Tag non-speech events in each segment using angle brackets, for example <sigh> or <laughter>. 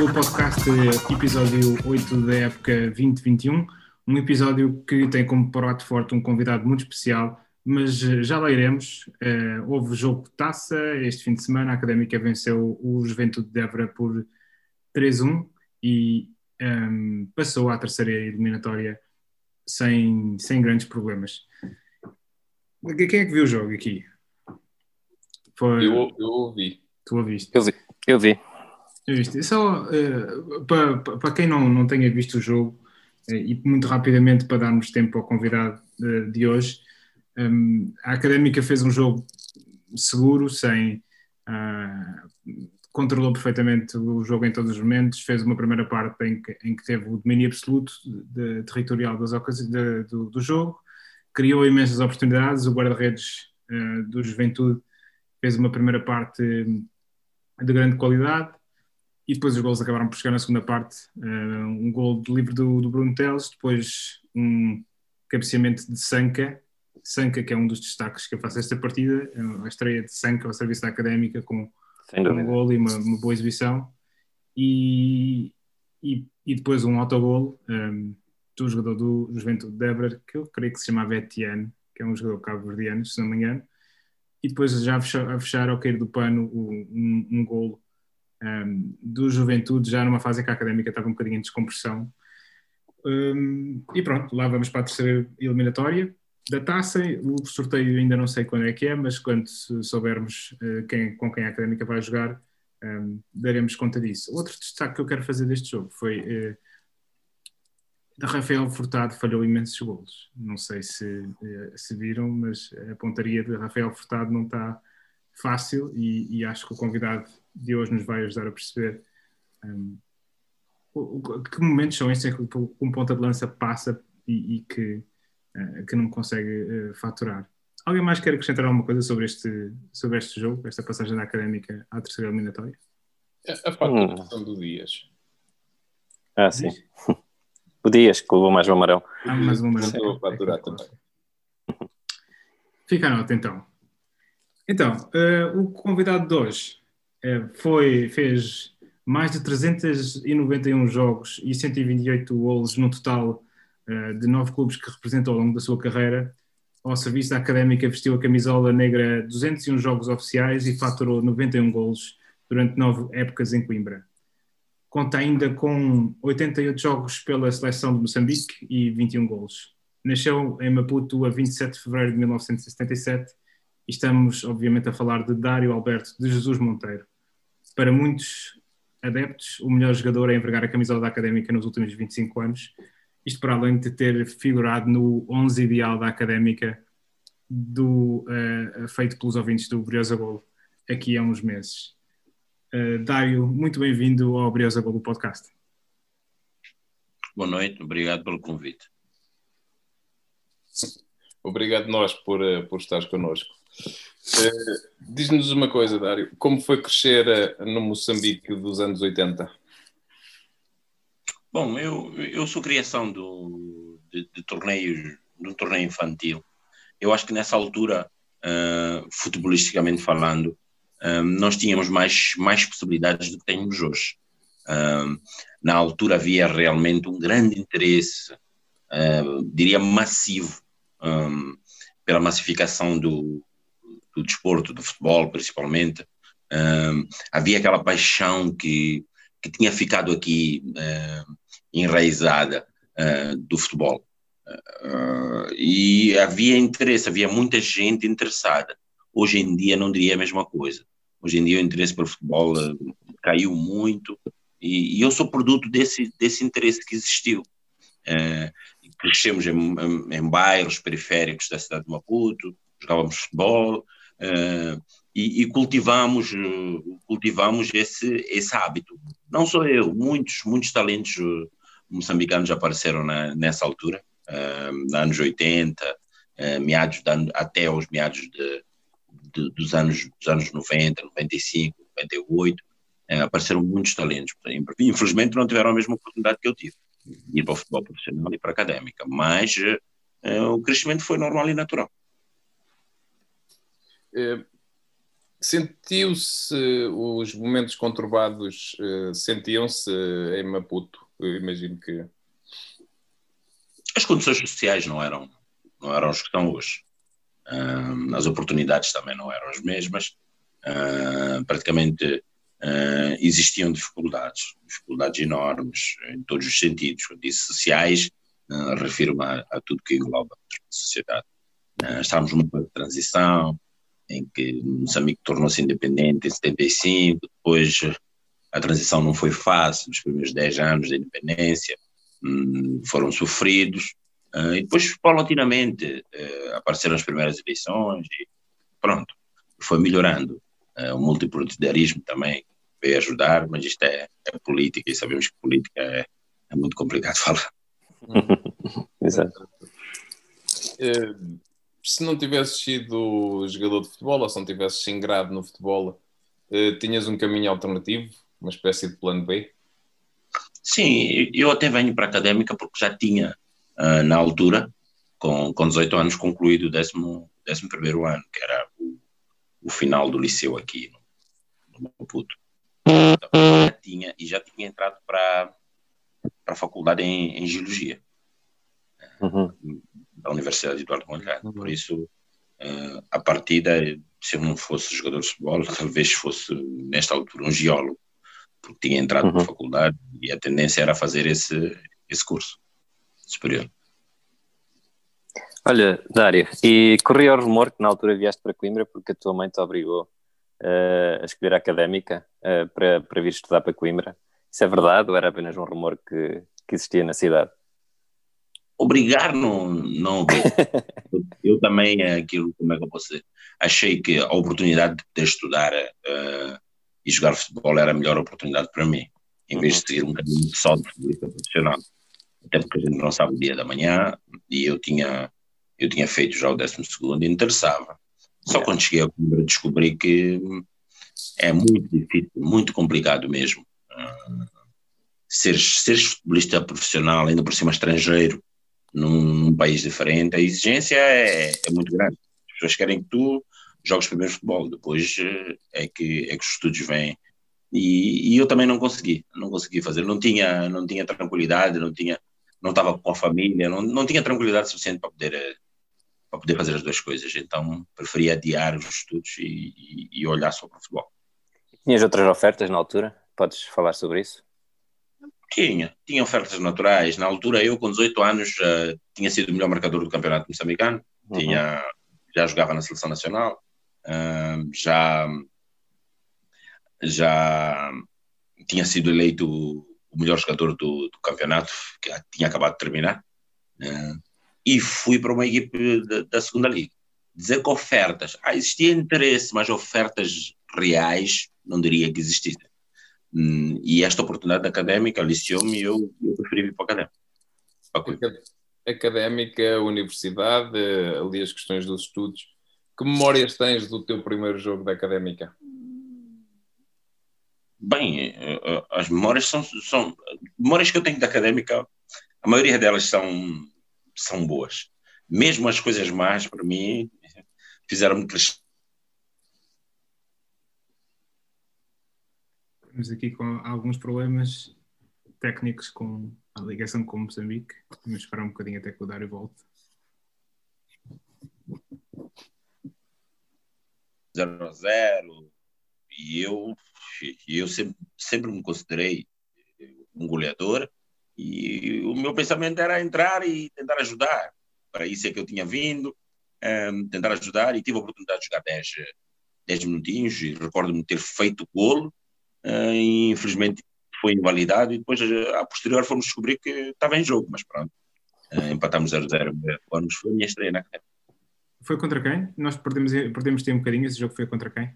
Golo Podcast, episódio 8 da época 2021. Um episódio que tem como prato forte um convidado muito especial, mas já lá iremos. Uh, houve jogo de taça este fim de semana, a Académica venceu o Juventude de Évora por 3-1 e um, ehm, passou à terceira eliminatória sem, sem grandes problemas. Quem é que viu o jogo aqui? Foi... Eu, eu ouvi. Tu ouviste? Eu vi. Eu vi. Viste? Só uh, para, para quem não, não tenha visto o jogo, uh, e muito rapidamente para darmos tempo ao convidado de, de hoje, um, a Académica fez um jogo seguro, sem. Uh, controlou perfeitamente o jogo em todos os momentos, fez uma primeira parte em que, em que teve o domínio absoluto de, de territorial das de, do, do, jogo, criou imensas oportunidades, o guarda-redes do Juventude fez uma primeira parte de grande qualidade, e depois os gols acabaram por chegar na segunda parte. Uh, um gol de livre do, do Bruno Teles, depois um cabeceamento de Sanca, Sanca que é um dos destaques que eu faço esta partida, a estreia de Sanca ao serviço da Académica com, com um gol e uma, uma boa exibição. E, e, e, depois um autogol um, ehm, do jogador do Juventude de Debra, que eu creio que se chamava Etienne, que é um jogador cabo-verdiano, se não me engano. E depois já a fechar, a fechar ao cair do pano um, um golo um, do Juventude, já numa fase em que a académica estava um bocadinho em descompressão. Um, e pronto, lá vamos para a terceira eliminatória da taça. O sorteio ainda não sei quando é que é, mas quando soubermos uh, quem, com quem a académica vai jogar, um, daremos conta disso. Outro destaque que eu quero fazer deste jogo foi. Uh, Rafael Furtado falhou imensos golos. Não sei se, eh, se viram, mas a pontaria de Rafael Furtado não está fácil e, e, acho que o convidado de hoje nos vai ajudar a perceber um, que momentos são estes em que um ponta de lança passa e, e que, uh, que não consegue uh, faturar. Alguém mais quer acrescentar alguma coisa sobre este, sobre este jogo, esta passagem da académica à terceira eliminatória? A, a faturação hum. do Dias. Ah, sim. <laughs> O Dias, que levou mais um amarelo. Ah, mais um amarelo. Eu vou faturar também. Fica a nota então. Então, uh, o convidado de hoje foi, fez mais de 391 jogos e 128 golos no total uh, de nove clubes que representou ao longo da sua carreira. Ao serviço da Académica vestiu a camisola negra 201 jogos oficiais e faturou 91 golos durante nove épocas em Coimbra. Conta ainda com 88 jogos pela seleção de Moçambique e 21 golos. Nasceu em Maputo a 27 de fevereiro de 1977 estamos, obviamente, a falar de Dário Alberto de Jesus Monteiro. Para muitos adeptos, o melhor jogador a envergar a camisola da Académica nos últimos 25 anos, isto para além de ter figurado no 11 ideal da Académica do, uh, feito pelos ouvintes do Briosa Gol aqui há uns meses. Uh, Dário, muito bem-vindo ao Briosa Gol podcast. Boa noite, obrigado pelo convite. Obrigado nós por, uh, por estares connosco. Uh, Diz-nos uma coisa, Dário, como foi crescer uh, no Moçambique dos anos 80? Bom, eu, eu sou criação do, de, de torneios, de um torneio infantil. Eu acho que nessa altura, uh, futebolisticamente falando, nós tínhamos mais, mais possibilidades do que temos hoje. na altura havia realmente um grande interesse, diria massivo, um, pela massificação do, do desporto, do futebol principalmente. Um, havia aquela paixão que, que tinha ficado aqui uh, enraizada uh, do futebol. Uh, e havia interesse, havia muita gente interessada. Hoje em dia não diria a mesma coisa. Hoje em dia o interesse pelo futebol caiu muito e, e, eu sou produto desse, desse interesse que existiu. crescemos em, em, em bairros periféricos da cidade de Maputo, jogávamos futebol, uh, e, e, cultivamos, cultivamos esse, esse hábito. Não só eu, muitos, muitos talentos moçambicanos apareceram na, nessa altura, uh, anos 80, uh, meados de, até os meados de, de, dos, anos, dos anos 90, 95, 98, uh, apareceram muitos talentos. Infelizmente não tiveram a mesma oportunidade que eu tive, ir para o futebol profissional e para a académica, mas o crescimento foi normal e natural. Eh, Sentiu-se os momentos conturbados, uh, sentiam-se em Maputo? Eu imagino que. As condições sociais não eram, não eram as que estão hoje. As oportunidades também não eram as mesmas. Praticamente existiam dificuldades, dificuldades enormes em todos os sentidos. Quando disse sociais, refiro-me a, tudo que engloba a sociedade. estávamos numa transição, em que Moçambique tornou-se independente em 75, depois a transição não foi fácil, os primeiros 10 anos da independência hum, foram sofridos, uh, e depois, paulatinamente, uh, apareceram as primeiras eleições e pronto, foi melhorando. O multipartidarismo também veio ajudar, mas isto é, é, política e sabemos que política é, é muito complicado de falar. <laughs> Exato se não tivesses sido jogador de futebol ou se não tivesses ingrado no futebol, uh, tinhas um caminho alternativo, uma espécie de plano B? Sim, eu até venho para a académica porque já tinha, uh, na altura, com, com 18 anos, concluído o 11 ano, que era o, o final do liceu aqui no, no Maputo. Então, já tinha, e já tinha entrado para, para a faculdade em, em Geologia. Uhum da Universidade de Eduardo Mondlane. Uhum. Por isso, uh, a partida, se eu não fosse jogador de futebol, <laughs> talvez fosse, nesta altura, um geólogo, porque tinha entrado uhum. na faculdade e a tendência era fazer esse, esse curso superior. Olha, Dário, e corria o rumor que na altura vieste para Coimbra porque a tua mãe te obrigou uh, a escolher a académica uh, para, para vir estudar para Coimbra. Isso é verdade ou era apenas um rumor que, que existia na cidade? Obrigar não, não <laughs> eu, também, é aquilo, como é que eu posso dizer, achei que a oportunidade de poder estudar uh, e jogar futebol era a melhor oportunidade para mim, em vez de seguir um caminho só de futebolista profissional. Até porque a gente não sabe o dia da manhã e eu tinha, eu tinha feito já o 12 e interessava. Só quando cheguei a Coimbra descobri que é muito difícil, muito complicado mesmo. Uh, seres, seres futebolista profissional, ainda por cima estrangeiro, num, num país diferente, a exigência é, é, muito grande. As pessoas querem que tu jogues primeiro futebol, depois eh, é que, é que os estudos vêm. E, e, eu também não consegui, não consegui fazer, não tinha, não tinha tranquilidade, não tinha, não estava com a família, não, não tinha tranquilidade suficiente para poder, eh, para poder fazer as duas coisas. Então preferia adiar os estudos e, e, e olhar só para o futebol. Tinhas outras ofertas na altura? Podes falar sobre isso? Tinha, tinha ofertas naturais. Na altura, eu com 18 anos uh, tinha sido o melhor marcador do campeonato moçambicano, uhum. tinha, já jogava na seleção nacional, uh, já, já tinha sido eleito o melhor jogador do, do campeonato, que tinha acabado de terminar, uh, e fui para uma equipe da, da segunda liga. Dizer que ofertas, ah, existia interesse, mas ofertas reais não diria que existissem. Hum, e esta oportunidade académica aliciou-me e eu, eu preferi vir para a académica. Académica, universidade, ali as questões dos estudos. Que memórias tens do teu primeiro jogo da académica? Bem, eh, eh, as memórias são, são memórias que eu tenho da académica, a maioria delas são, são boas. Mesmo as coisas más, para mim, fizeram-me crescer Estamos aqui com alguns problemas técnicos com a ligação com Moçambique. Vamos esperar um bocadinho até que o Dário volte. 0 a 0 e eu, eu sempre, sempre me considerei um goleador e o meu pensamento era entrar e tentar ajudar. Para isso é que eu tinha vindo, um, tentar ajudar e tive a oportunidade de jogar 10, 10 minutinhos e recordo-me ter feito golo uh, e infelizmente foi invalidado e depois a posterior fomos descobrir que estava em jogo, mas pronto, uh, empatámos 0-0 anos, foi a minha estreia na academia. Foi contra quem? Nós perdemos, perdemos ter um bocadinho, esse jogo foi contra quem?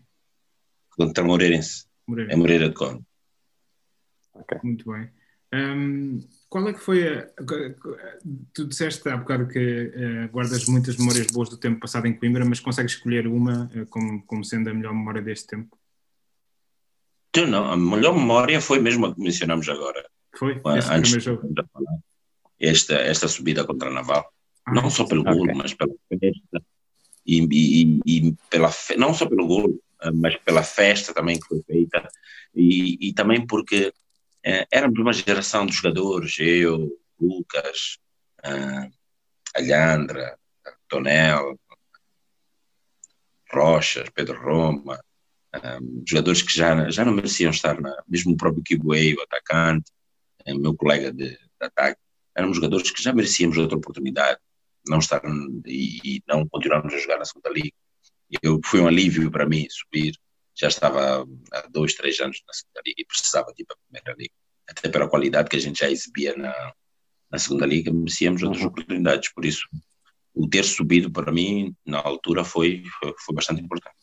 Contra Moreirense, Moreira. é Moreira de Conde. Okay. Muito bem. Um, qual é que foi a, Tu disseste há bocado que uh, guardas muitas memórias boas do tempo passado em Coimbra, mas consegues escolher uma uh, como, como sendo a melhor memória deste tempo? Então, não, a melhor memória foi mesmo a que mencionamos agora. Foi? Antes de jogo. Esta, esta subida contra a Naval. Ah, não só pelo okay. gol, mas pela festa. E, e, e, pela, não só pelo gol, mas pela festa também que foi feita e, e também porque uh, éramos uma geração de jogadores, eu, Lucas, uh, Alhandra, Tonel, Rochas, Pedro Roma, um, jogadores que já, já não mereciam estar na, mesmo o próprio Kibuei, o atacante, o meu colega de, de ataque, éramos jogadores que já merecíamos outra oportunidade, não estar e, e não continuarmos a jogar na segunda liga. Eu, foi um alívio para mim subir, já estava há dois, três anos na segunda liga e precisava de ir para a primeira liga, até pela qualidade que a gente já exibia na, na segunda liga, merecíamos outras uhum. oportunidades, por isso o ter subido para mim na altura foi, foi, foi bastante importante.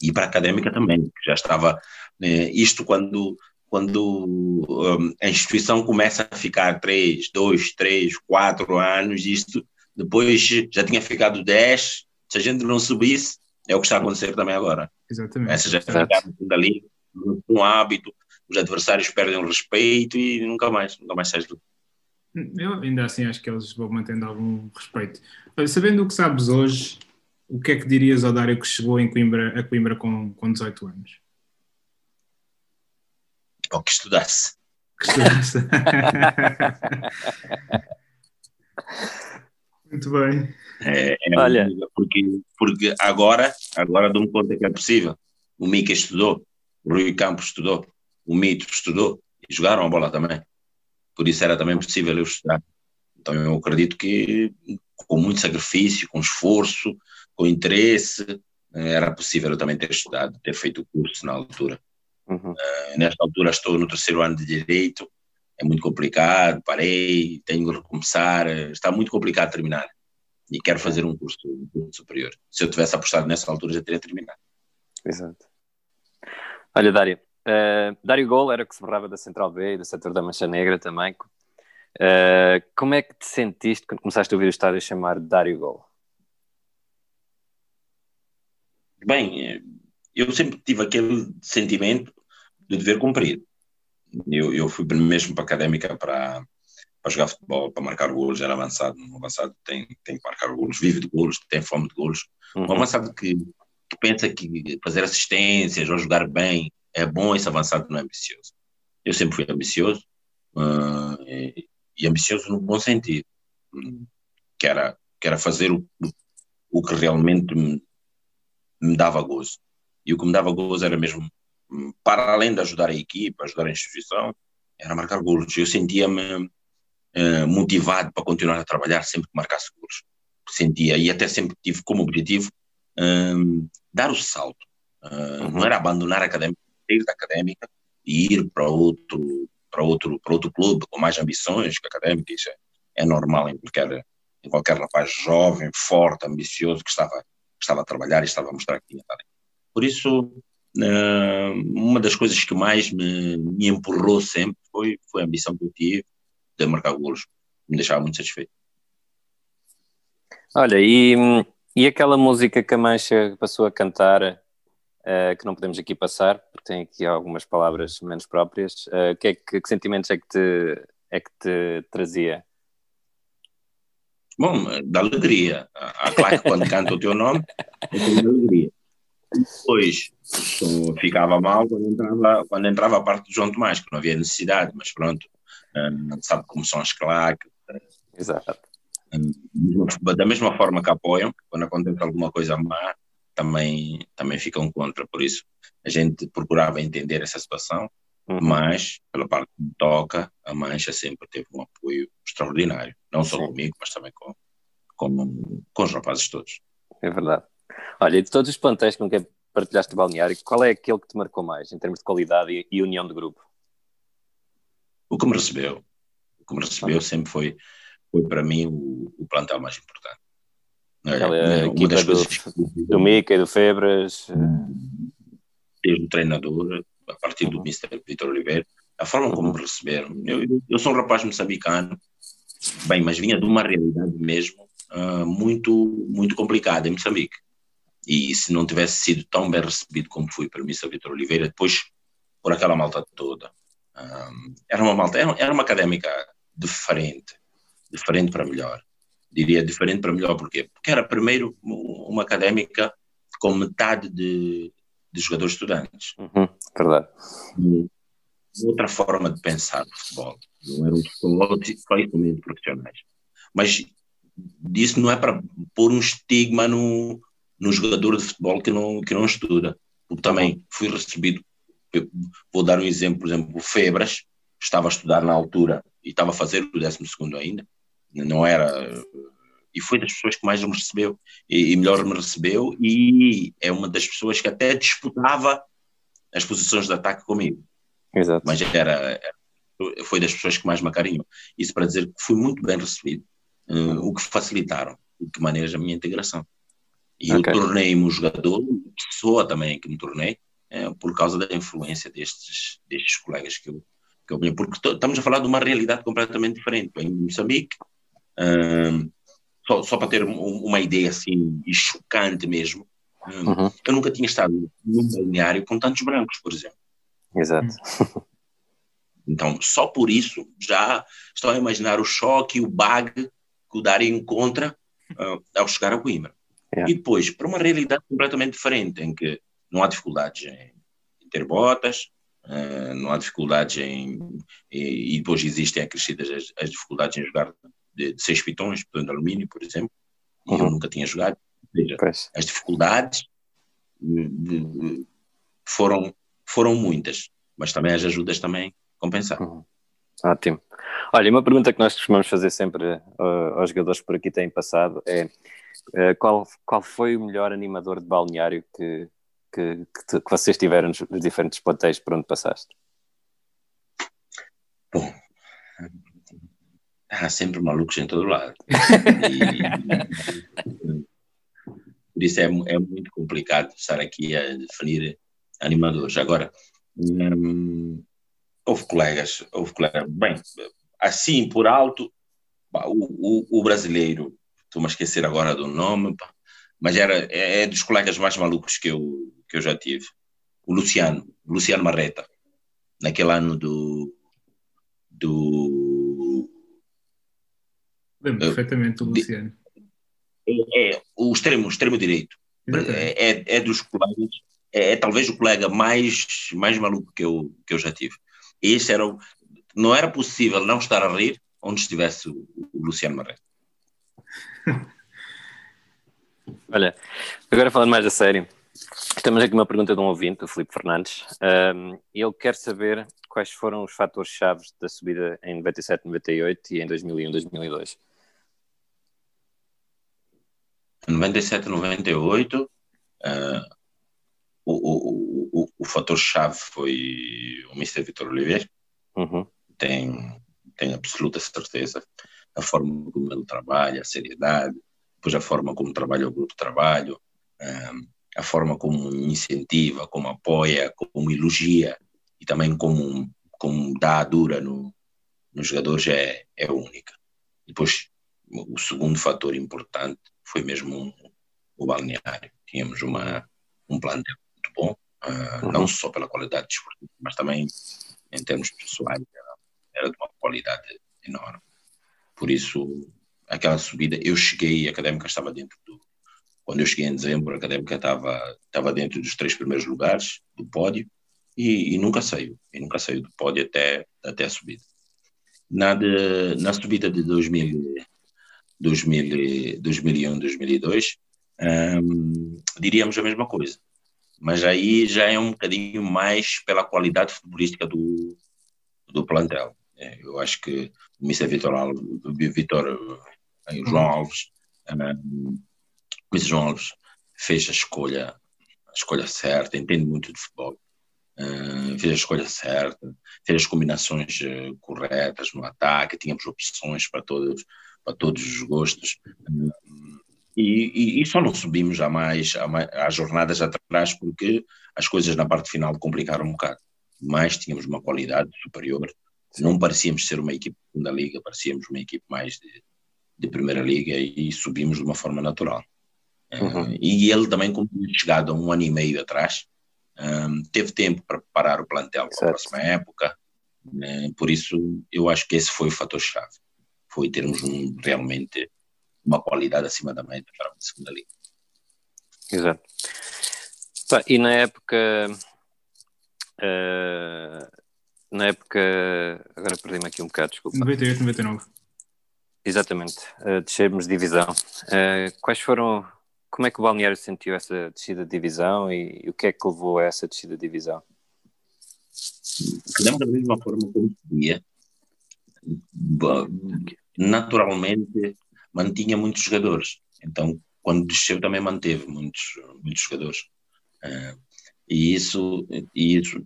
E para a académica também, que já estava, eh, isto quando, quando um, a instituição começa a ficar três, dois, três, quatro anos, isto depois já tinha ficado dez, se a gente não subisse, é o que está a acontecer também agora. Exatamente. Essa já fica dali, um hábito, os adversários perdem o respeito e nunca mais, nunca mais sai do eu ainda assim acho que eles vão mantendo algum respeito. Sabendo o que sabes hoje, o que é que dirias ao Dário que chegou em Coimbra, a Coimbra com, com 18 anos? Ou que estudasse. Que estudasse. <laughs> Muito bem. É, é Olha. Porque, porque agora, agora dou-me conta que é possível. O Mica estudou, o Rui Campos estudou, o Mito estudou e jogaram a bola também por isso era também possível eu estudar. Então eu acredito que com muito sacrifício, com esforço, com interesse, eh, era possível eu também ter estudado, ter feito o curso na altura. Uhum. Uh, nesta altura estou no terceiro ano de Direito, é muito complicado, parei, tenho que recomeçar, eh, está muito complicado terminar. E quero fazer um curso, um curso superior. Se eu tivesse apostado nessa altura, já teria terminado. Exato. Olha, Dário, Uh, Dário Gol era o que se borrava da Central B e do setor da Mancha Negra também. Uh, como é que te sentiste quando começaste a ouvir o estádio chamar Dário Gol? Bem, eu sempre tive aquele sentimento de dever cumprir. Eu, eu fui mesmo para a académica para, para jogar futebol, para marcar golos, era avançado. Um avançado tem, tem que marcar golos, vive de golos, tem fome de golos. Uhum. Um avançado que, que pensa que fazer assistências ou jogar bem é bom esse avançado não é ambicioso. Eu sempre fui ambicioso uh, e, e, ambicioso no bom sentido, que era, que era fazer o, o que realmente me, me dava gozo. E o que me dava gozo era mesmo, para além de ajudar a equipa, ajudar a instituição, era marcar golos. Eu sentia-me uh, motivado para continuar a trabalhar sempre que marcasse golos. Sentia, e até sempre tive como objetivo uh, dar o salto. Uh, uhum. Não era abandonar a academia, sair da académica e ir para outro, para outro, para outro clube com mais ambições que a académica. Isso é, é normal em qualquer, em qualquer rapaz jovem, forte, ambicioso que estava, estava a trabalhar e estava a mostrar que tinha talento. Por isso, eh, uma das coisas que mais me, me empurrou sempre foi, foi a ambição que eu tive de marcar golos. Me deixava muito satisfeito. Olha, e, e aquela música que a Mancha passou a cantar uh, que não podemos aqui passar, porque tem aqui algumas palavras menos próprias. Uh, que, é que, que, sentimentos é que te, é que te trazia? Bom, da alegria. Há claro que quando canto o teu nome, eu tenho alegria. Depois ficava mal quando entrava, quando entrava a parte do João Tomás, que não havia necessidade, mas pronto, um, sabe como são as claques. Exato. Um, da mesma forma que apoiam, quando acontece alguma coisa má, também, também ficam contra. Por isso, a gente procurava entender essa situação, uhum. mas, pela parte que toca, a Mancha sempre teve um apoio extraordinário. Não só Sim. comigo, mas também com, com, com os rapazes todos. É verdade. Olha, de todos os plantéis com que partilhaste o balneário, qual é aquele que te marcou mais, em termos de qualidade e, e união de grupo? O que me recebeu. O que me recebeu uhum. sempre foi, foi para mim o, o plantel mais importante. Aquela é, equipa do, coisas... do Mica e do Febras. Eh. Desde o treinador, a partir do uhum. Mr. Vitor Oliveira, a forma como me receberam. Eu, eu sou um rapaz moçambicano, bem, mas vinha de uma realidade mesmo uh, muito, muito complicada em Moçambique. E se não tivesse sido tão bem recebido como fui pelo Mr. Vitor Oliveira, depois por aquela malta toda. Um, ah, era uma malta, era, era uma académica diferente, diferente para melhor diria diferente para melhor, porquê? Porque era primeiro uma académica com metade de, de jogadores estudantes. Uhum, verdade. Outra forma de pensar o futebol. Não eram totalmente profissionais. Mas disso não é para pôr um estigma no, no jogador de futebol que não, que não estuda. Porque também fui recebido, vou dar um exemplo, por exemplo, o Febras, estava a estudar na altura e estava a fazer o 12 ainda, não era. E foi das pessoas que mais me recebeu e, e melhor me recebeu, e é uma das pessoas que até disputava as posições de ataque comigo. Exato. Mas era, foi das pessoas que mais me acarinhou. Isso para dizer que fui muito bem recebido, uh, o que facilitaram, o que a minha integração. E okay. eu tornei-me um jogador, pessoa também que me tornei, uh, por causa da influência destes, destes colegas que eu, que eu porque estamos a falar de uma realidade completamente diferente. Em Moçambique, uh, só, só para ter uma ideia assim, e chocante mesmo, uhum. eu nunca tinha estado num balneário com tantos brancos, por exemplo. Exato. Então, só por isso, já estão a imaginar o choque, o bag que o Dari encontra uh, ao chegar a Coimbra. Yeah. E depois, para uma realidade completamente diferente, em que não há dificuldades em, ter botas, uh, não há dificuldades em. E, e, depois existem acrescidas as, as dificuldades em jogar de, de seis pitões, pitões de alumínio, por exemplo, e uhum. eu nunca tinha jogado. Seja, as dificuldades de, de, foram, foram muitas, mas também as ajudas também compensar. Uhum. Ótimo. Olha, uma pergunta que nós costumamos fazer sempre uh, aos jogadores que por aqui têm passado é uh, qual, qual foi o melhor animador de balneário que, que, que, que vocês tiveram nos, nos diferentes plantéis por onde passaste? Há sempre malucos em todo lado. E, <laughs> por isso é, é muito complicado estar aqui a definir animadores. Agora, hum, houve colegas, houve colegas, bem, assim por alto, o, o, o brasileiro, estou-me a esquecer agora do nome, mas era, é, é, dos colegas mais malucos que eu, que eu já tive. O Luciano, Luciano Marreta, naquele ano do. do Lembro uh, perfeitamente do Luciano. É, é, o extremo, o extremo direito. É, é, dos colegas, é, é, talvez o colega mais, mais maluco que eu, que eu já tive. Esse era o, não era possível não estar a rir onde estivesse o, o Luciano Marreiro. <laughs> Olha, agora falando mais a sério, temos aqui uma pergunta de um ouvinte, o Filipe Fernandes. Um, ele quer saber quais foram os fatores chaves da subida em 97, 98 e em 2001, 2002. Em 97, 98, uh, o, o, o, o fator-chave foi o Mr. Vitor Oliveira. Uhum. Tem, tem absoluta certeza. A forma como ele trabalha, a seriedade, depois a forma como trabalha o grupo de trabalho, um, a forma como incentiva, como apoia, como elogia e também como, como dá a dura no, nos jogadores é, é única. Depois, o segundo fator importante foi mesmo o balneário. Tínhamos uma, um plantel muito bom, uh, uhum. não só pela qualidade desportiva, mas também em termos pessoais, era, era de uma qualidade enorme. Por isso, aquela subida, eu cheguei, a Académica estava dentro do. Quando eu cheguei em dezembro, a Académica estava, estava dentro dos três primeiros lugares do pódio e, e nunca saiu. E nunca saiu do pódio até, até a subida. Na, de, na subida de 2000, 2000, 2001, 2002, um, diríamos a mesma coisa mas aí já é um bocadinho mais pela qualidade futebolística do, do plantel. É, eu acho que o Mr. Vitor, Alves, Vitor, eh, João uhum. Alves, um, o João Alves fez a escolha, a escolha certa, entende muito de futebol, uh, fez a escolha certa, fez as combinações uh, corretas no ataque, tínhamos opções para todos, para todos os gostos. E, e, e, só não subimos jamais às jornadas atrás porque as coisas na parte final complicaram um bocado. Mas tínhamos uma qualidade superior. Não parecíamos ser uma equipe de segunda liga, parecíamos uma equipe mais de, de primeira liga e subimos de uma forma natural. Uhum. Uh, e ele também, como tinha chegado um ano e meio atrás, um, teve tempo para preparar o plantel para a próxima época. Uh, por isso, eu acho que esse foi o fator-chave. Foi termos um, realmente uma qualidade acima da média para a segunda liga. Exato. e na época. Uh, na época. Agora perdi-me aqui um bocado, desculpa. 98, 99. Exatamente, uh, descermos de divisão. Uh, quais foram. Como é que o Balneário sentiu essa descida de divisão e, e o que é que levou a essa descida de divisão? Fizemos da mesma forma como podia. Naturalmente, mantinha muitos jogadores. Então, quando desceu, também manteve muitos, muitos jogadores. Uh, e isso, e isso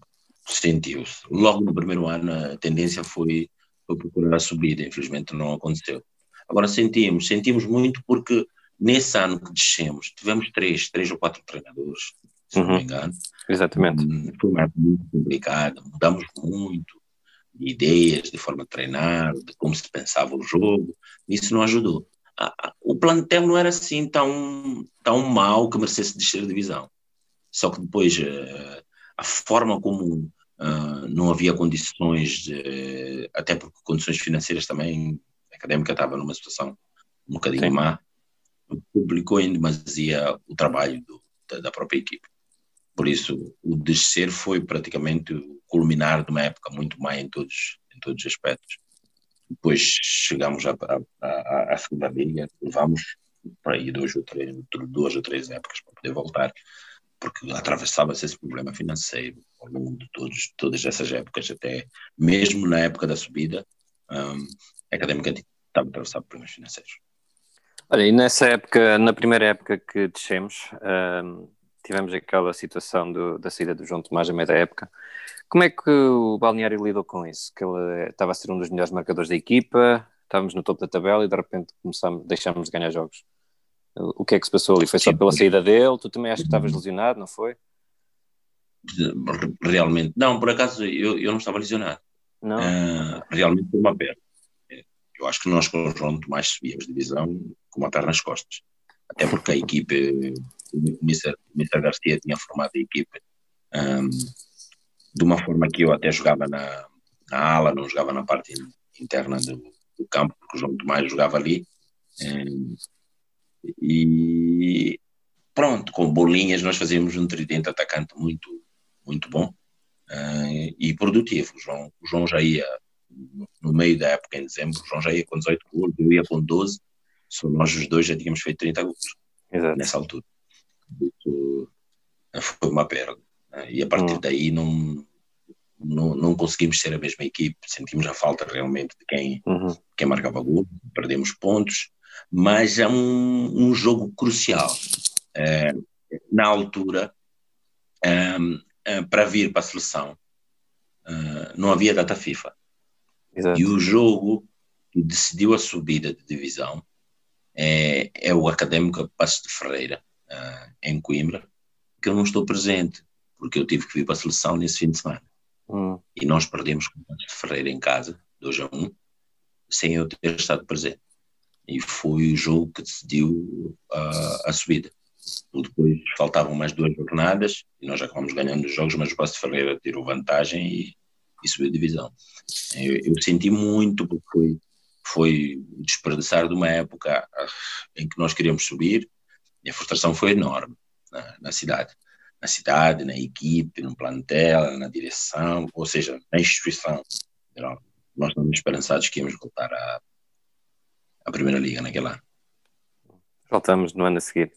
sentiu-se. Logo no primeiro ano, a tendência foi, foi procurar a subida, infelizmente não aconteceu. Agora sentimos, sentimos muito porque nesse ano que descemos, tivemos três, três ou quatro treinadores, se uhum. não me uhum. engano. Exatamente. Hum, foi muito complicada, mudamos muito ideias, de forma de treinar, de como se pensava o jogo, isso não ajudou. O plantel não era assim tão, tão mau que merecesse descer a divisão. Só que depois eh, a forma como uh, não havia condições, de, até porque condições financeiras também, a académica estava numa situação um bocadinho Sim. má, publicou em demasia o trabalho do, da, da, própria equipe. Por isso, o descer foi praticamente o culminar de uma época muito má em todos, em todos os aspectos. Depois chegamos à, à, à segunda liga, levámos para aí dois ou três, duas ou três épocas para poder voltar porque atravessava-se esse problema financeiro ao longo de todos, todas essas épocas, até mesmo na época da subida, um, académica estava atravessada por problemas financeiros. Olha, e nessa época, na primeira época que descemos, um, tivemos aquela situação do, da saída do João Tomás a meio da época. Como é que o Balneário lidou com isso? Que ele estava a ser um dos melhores marcadores da equipa, estávamos no topo da tabela e de repente começamos, deixámos de ganhar jogos. O que é que se passou ali? Foi só pela saída dele? Tu também acho que estavas lesionado, não foi? Realmente, não, por acaso eu, eu não estava lesionado. Não. Uh, realmente foi uma perna. Eu acho que nós com o João Tomás subíamos divisão com uma perna nas costas. Até porque a equipe, o Mr. Garcia tinha formado a equipe um, de uma forma que eu até jogava na, na ala, não jogava na parte interna do, do campo, porque o João Tomás jogava ali. Um, e pronto, com bolinhas nós fazíamos um tridente atacante muito, muito bom uh, e produtivo. O João, o João já ia no meio da época, em dezembro, o João já ia com 18 gols, eu ia com 12, só nós os dois já tínhamos feito 30 gols Exato. nessa altura. Isso foi uma perda. Uh, e a partir hum. daí não, não, não conseguimos ser a mesma equipe, sentimos a falta realmente de quem, uhum. quem marcava gol, perdemos pontos mas é um, um jogo crucial. É, na altura, é, é, para vir para a seleção, não havia data FIFA. Exato. E o jogo que decidiu a subida de divisão é, é o Académico Passo de Ferreira, é, em Coimbra, que eu não estou presente, porque eu tive que vir para a seleção nesse fim de semana. Hum. E nós perdemos com o Ferreira em casa, 2 a 1, um, sem eu ter estado presente e foi o jogo que decidiu a, a subida. Depois faltavam mais duas jornadas e nós acabamos ganhando os jogos, mas o Passo Ferreira tirou vantagem e, e subiu a divisão. Eu, eu, senti muito porque foi, foi desperdiçar de uma época ah, em que nós queríamos subir e a frustração foi enorme na, na cidade. Na cidade, na equipe, no plantel, na direção, ou seja, na instituição. Nós estamos esperançados que íamos voltar a, a Primeira Liga naquele ano. Voltamos no ano a seguir.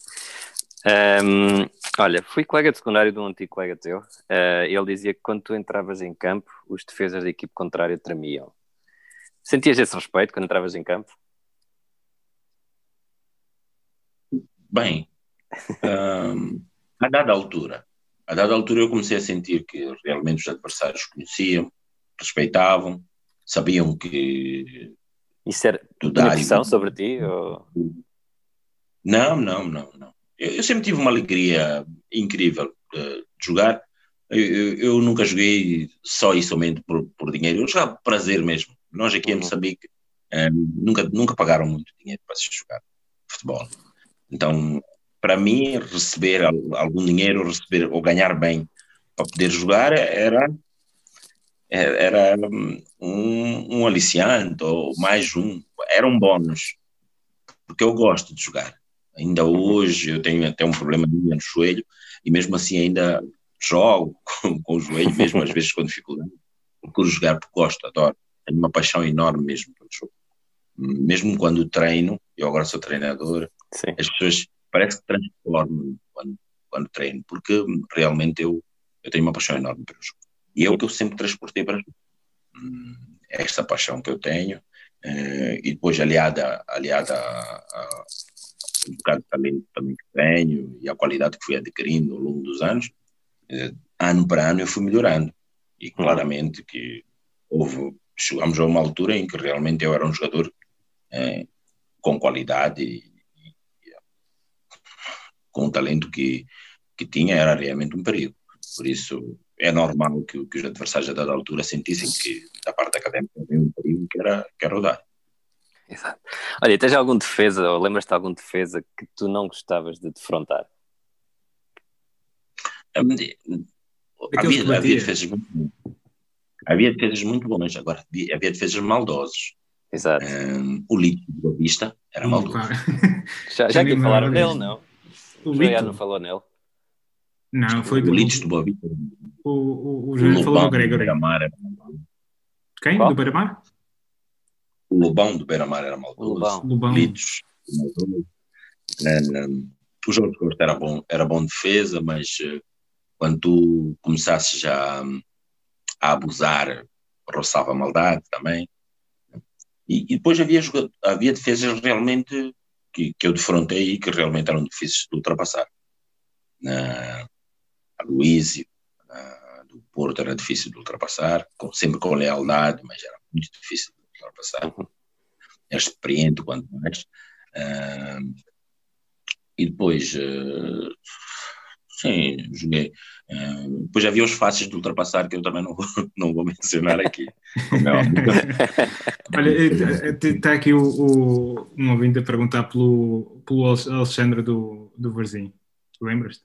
Um, olha, fui colega de secundário de um antigo colega teu. Uh, ele dizia que quando tu entravas em campo, os defesas da equipe contrária tremiam. Sentias esse respeito quando entravas em campo? Bem, um, a dada altura, a dada altura eu comecei a sentir que realmente os adversários conheciam, respeitavam, sabiam que isso era uma pressão sobre ti? Ou... Não, não, não, não. Eu, eu, sempre tive uma alegria incrível de, de jogar. Eu, eu, eu, nunca joguei só e somente por, por dinheiro. Eu jogava por prazer mesmo. Nós aqui em uhum. Moçambique um, nunca, nunca pagaram muito dinheiro para se jogar futebol. Então, para mim, receber algum dinheiro, receber ou ganhar bem para poder jogar era era um, um aliciante ou mais um, era um bónus, porque eu gosto de jogar. Ainda hoje eu tenho até um problema no joelho e mesmo assim ainda jogo <laughs> com, com o joelho, mesmo às vezes com dificuldade. Procuro jogar porque gosto, adoro. Tenho uma paixão enorme mesmo pelo jogo. Mesmo quando treino, eu agora sou treinador, Sim. as pessoas parece que transformam quando, quando treino, porque realmente eu, eu tenho uma paixão enorme pelo jogo. E é o que eu sempre transportei para hum, esta paixão que eu tenho, eh, e depois aliada, aliada a, a um bocado de talento também que tenho e a qualidade que fui adquirindo ao longo dos anos, eh, ano para ano eu fui melhorando. E uhum. claramente que houve, chegamos a uma altura em que realmente eu era um jogador eh, com qualidade com o talento que, que tinha, era realmente um perigo. Por isso é normal que, que os adversários a dada altura sentissem que da parte académica havia um perigo que era, que era o dar. Exato. Olha, tens algum defesa, ou lembras-te de algum defesa que tu não gostavas de defrontar? Havia, havia, defesas muito havia defesas muito boas, agora havia, havia defesas maldosos. Exato. Um, o Lito de Boa Vista era maldoso. já já que falaram nele, não? O Lito não falou nele. Não, foi o Litos do Boa Vista. O, o, o João falou do Gregory. Quem? Qual? Do Beira-Mar? O Lobão do Beira-Mar era maldoso. Lobão. Litos. O Jorge Costa era bom, era bom defesa, mas uh, quando tu começasses a, a abusar, roçava maldade também. E, e depois havia, havia defesas realmente que, que eu defrontei e que realmente eram difíceis de ultrapassar. Uh, a Luísio, do Porto era difícil de ultrapassar, com, sempre com lealdade, mas era muito difícil de ultrapassar. Uhum. Era experiente quanto mais. Uh, e depois, uh, sim, joguei. Uh, depois havia os fáceis de ultrapassar que eu também não vou, <laughs> não vou mencionar aqui. <laughs> <laughs> Olha, está aqui o, o, um ouvinte a perguntar pelo, pelo Alexandre do, do Varzim. Lembras-te?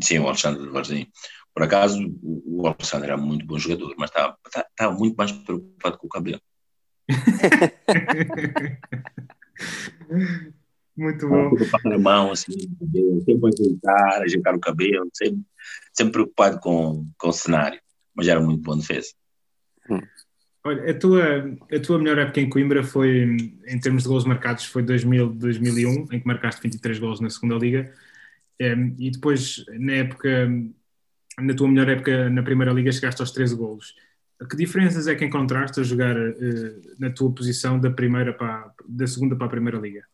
Sim, o Alexandre do Varzim. Por acaso, o Alexandre era muito bom jogador, mas estava, estava muito mais preocupado com o cabelo. Muito bom. Passar a mão, assim, sempre ajeitar, ajeitar o cabelo, sempre, sempre preocupado com, com o cenário, mas era muito bom defesa. Hum. Olha, a tua, a tua melhor época em Coimbra foi, em termos de gols marcados, foi 2000, 2001, em que marcaste 23 gols na segunda liga, e depois, na época, na tua melhor época na primeira liga, chegaste aos 13 golos. Que diferenças é que encontraste a jogar uh, na tua posição da primeira para da segunda para a primeira liga?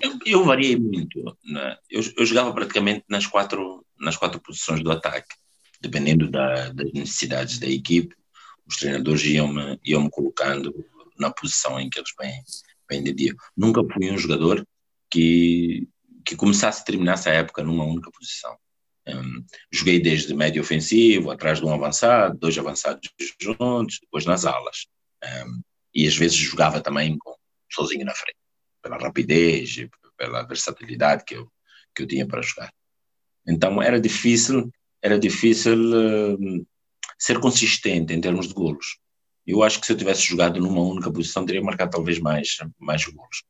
Eu, eu variei muito. Né? Eu, eu, jogava praticamente nas quatro nas quatro posições do ataque, dependendo da, das necessidades da equipe. Os treinadores iam-me iam -me colocando na posição em que eles bem, bem entendiam. Nunca fui um jogador que, que começasse e terminasse a época numa única posição. Um, joguei desde médio ofensivo, atrás de um avançado, dois avançados juntos, depois nas alas. Um, e às vezes jogava também com, sozinho na frente, pela rapidez, pela versatilidade que eu, que eu tinha para jogar. Então era difícil, era difícil uh, ser consistente em termos de golos. Eu acho que se eu tivesse jogado numa única posição, teria marcado talvez mais, mais golos.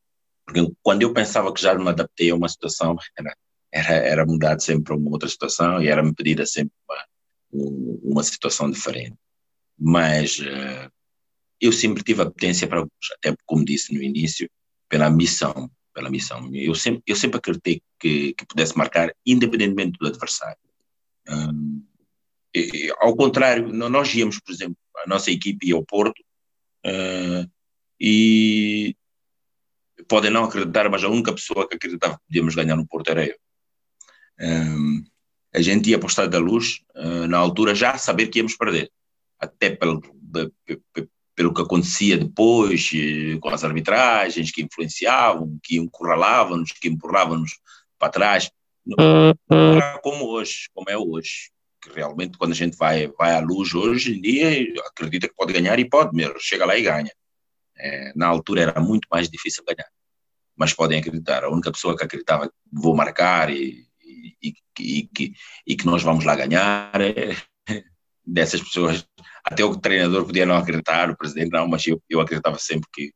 Porque quando eu pensava que já me adaptei a uma situação, era era, era mudado sempre para uma outra situação e era-me pedida sempre uma, uma situação diferente. Mas uh, eu sempre tive a potência para, até como disse no início, pela missão, pela missão. Eu sempre, eu sempre acreditei que, que pudesse marcar, independentemente do adversário. Um, e, ao contrário, nós íamos, por exemplo, a nossa equipe ia ao Porto uh, e podem não acreditar, mas a única pessoa que acreditava que podíamos ganhar no Porto era eu. Um, a gente ia apostar da luz, uh, na altura, já saber que íamos perder. Até pelo, pelo que acontecia depois, eh, com as arbitragens que influenciavam, que encurralavam-nos, que empurravam-nos para trás. Não era como hoje, como é hoje. Que realmente, quando a gente vai, vai à luz hoje em dia, acredita que pode ganhar e pode mesmo, chega lá e ganha. É, na altura era muito mais difícil ganhar. Mas podem acreditar, a única pessoa que acreditava que vou marcar e e, e, que, e que nós vamos lá ganhar. É, dessas pessoas, até o treinador podia não acreditar, o presidente não, mas eu, eu acreditava sempre que,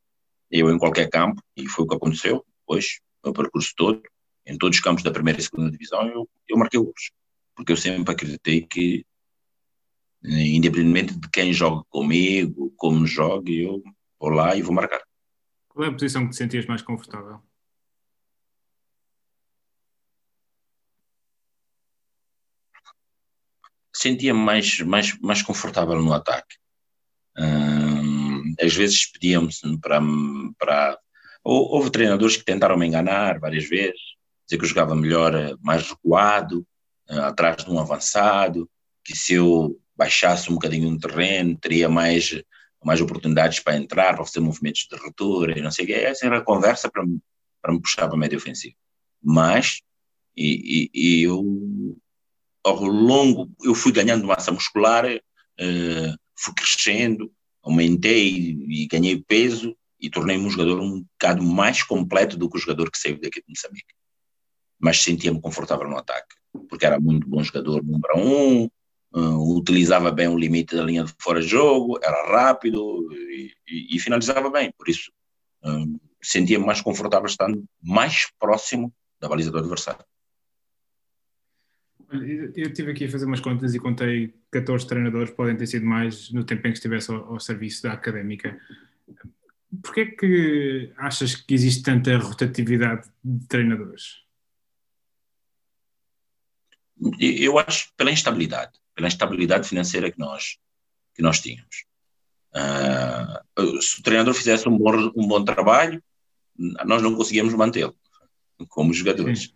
eu em qualquer campo, e foi o que aconteceu depois, no percurso todo, em todos os campos da primeira e segunda divisão, eu, eu marquei gols. Porque eu sempre acreditei que, independentemente de quem joga comigo, como joga, eu vou lá e vou marcar. Qual é a posição que te sentias mais confortável? Sentia-me mais, mais, mais confortável no ataque. Hum, às vezes pedíamos para, para. Houve treinadores que tentaram me enganar várias vezes, dizer que eu jogava melhor eh, mais recuado, uh, atrás de um avançado, que se eu baixasse um bocadinho no terreno, teria mais, mais oportunidades para entrar, para fazer movimentos de ruptura e não sei o quê. Essa era a conversa para, para me puxar para a média ofensiva. Mas, e, e, e, eu, ao longo, eu fui ganhando massa muscular, uh, fui crescendo, aumentei e, ganhei peso e tornei-me um jogador um bocado mais completo do que o jogador que saiu daqui de Moçambique mas sentia-me confortável no ataque, porque era muito bom jogador número um, uh, utilizava bem o limite da linha de fora de jogo, era rápido e, e, e finalizava bem, por isso uh, sentia-me mais confortável estando mais próximo da baliza do adversário. Eu estive aqui a fazer umas contas e contei 14 treinadores, podem ter sido mais no tempo em que estivesse ao, ao serviço da académica. Porquê é que achas que existe tanta rotatividade de treinadores? eu acho pela instabilidade, pela instabilidade financeira que nós, que nós tínhamos. Uh, se o treinador fizesse um bom, um bom trabalho, nós não conseguíamos mantê-lo como jogadores.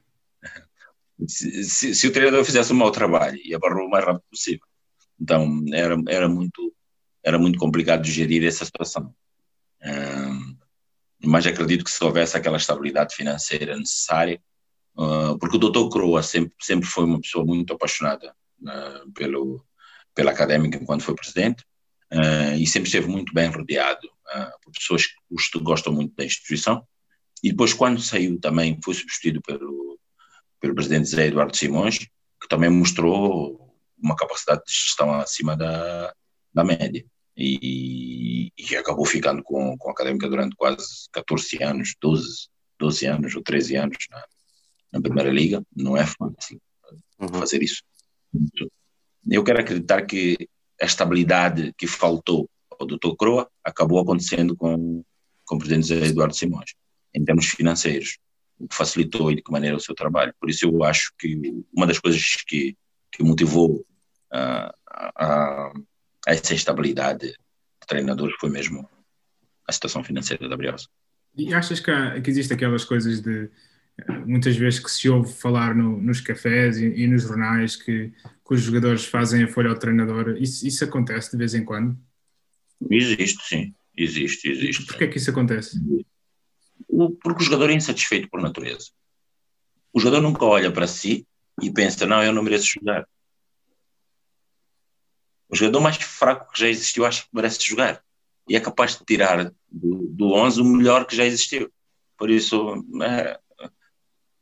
Se, se, se, o treinador fizesse um mau trabalho, ia barrou o mais rápido possível. Então era, era, muito, era muito complicado de gerir essa situação. Uh, mas acredito que se houvesse aquela estabilidade financeira necessária, Uh, porque o Dr. Croa sempre, sempre foi uma pessoa muito apaixonada uh, pelo, pela académica enquanto foi presidente uh, e sempre esteve muito bem rodeado por pessoas que gostam muito da instituição. E depois, quando saiu também, foi substituído pelo, pelo presidente Zé Eduardo Simões, que também mostrou uma capacidade de gestão acima da, da média. E, e acabou ficando com, com a académica durante quase 14 anos, 12, 12 anos ou 13 anos. Né? na Primeira Liga, não é fácil uhum. fazer isso. Eu quero acreditar que a estabilidade que faltou ao Dr. Croa acabou acontecendo com, com o presidente Eduardo Simões, em termos financeiros, o que facilitou e de que maneira o seu trabalho. Por isso eu acho que uma das coisas que, que motivou uh, a, a essa estabilidade de treinadores foi mesmo a situação financeira da Briosa. E achas que, há, que existe aquelas coisas de muitas vezes que se ouve falar no, nos cafés e, e, nos jornais que, que, os jogadores fazem a folha ao treinador, isso, isso acontece de vez em quando? Existe, sim. Existe, existe. Porquê é que isso acontece? Porque o jogador é insatisfeito por natureza. O jogador nunca olha para si e pensa, não, eu não mereço jogar. O jogador mais fraco que já existiu acha que merece jogar. E é capaz de tirar do, do 11 o melhor que já existiu. Por isso, é,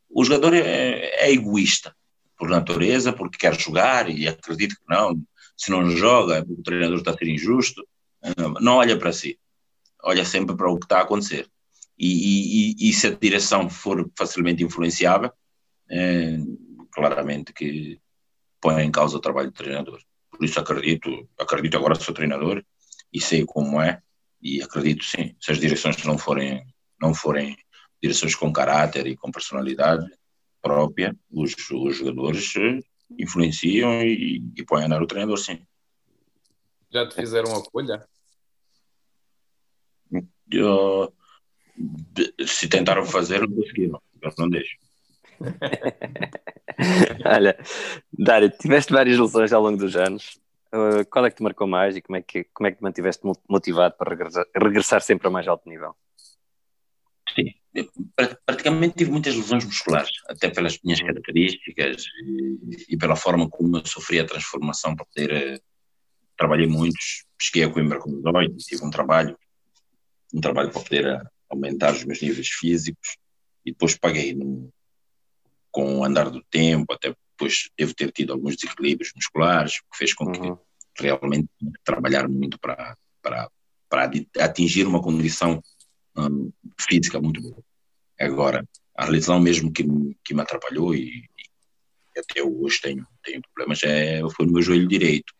o jogador é, é egoísta por natureza, porque quer jogar e acredita que não, se não joga o treinador está a ser injusto, não olha para si, olha sempre para o que está a acontecer. E, e, e se a direção for facilmente influenciável, é, claramente que põe em causa o trabalho do treinador. Por isso acredito, acredito agora sou treinador e sei como é e acredito sim, se as direções não forem não forem direções com caráter e com personalidade própria, os, os jogadores influenciam e, e põem a andar o treinador, sim. Já te fizeram a folha? Eu, se tentaram fazer, não conseguiram. Eu não deixo. <laughs> Olha, Dário, tiveste várias lesões ao longo dos anos. Uh, qual é que te marcou mais e como é que, como é que te mantiveste motivado para regressar, regressar sempre a mais alto nível? Sim, praticamente tive muitas lesões musculares, até pelas minhas características e, e pela forma como eu sofri a transformação para poder. Eh, trabalhei muitos, cheguei a Coimbra com 18, tive um trabalho, um trabalho para poder eh, aumentar os meus níveis físicos e depois paguei no, com o andar do tempo, até depois devo ter tido alguns desequilíbrios musculares, que fez com que uhum. realmente trabalhar muito para, para, para atingir uma condição um, física muito boa. Agora, a lesão mesmo que, que me atrapalhou e, e até hoje tenho, tenho problemas é, foi no meu joelho direito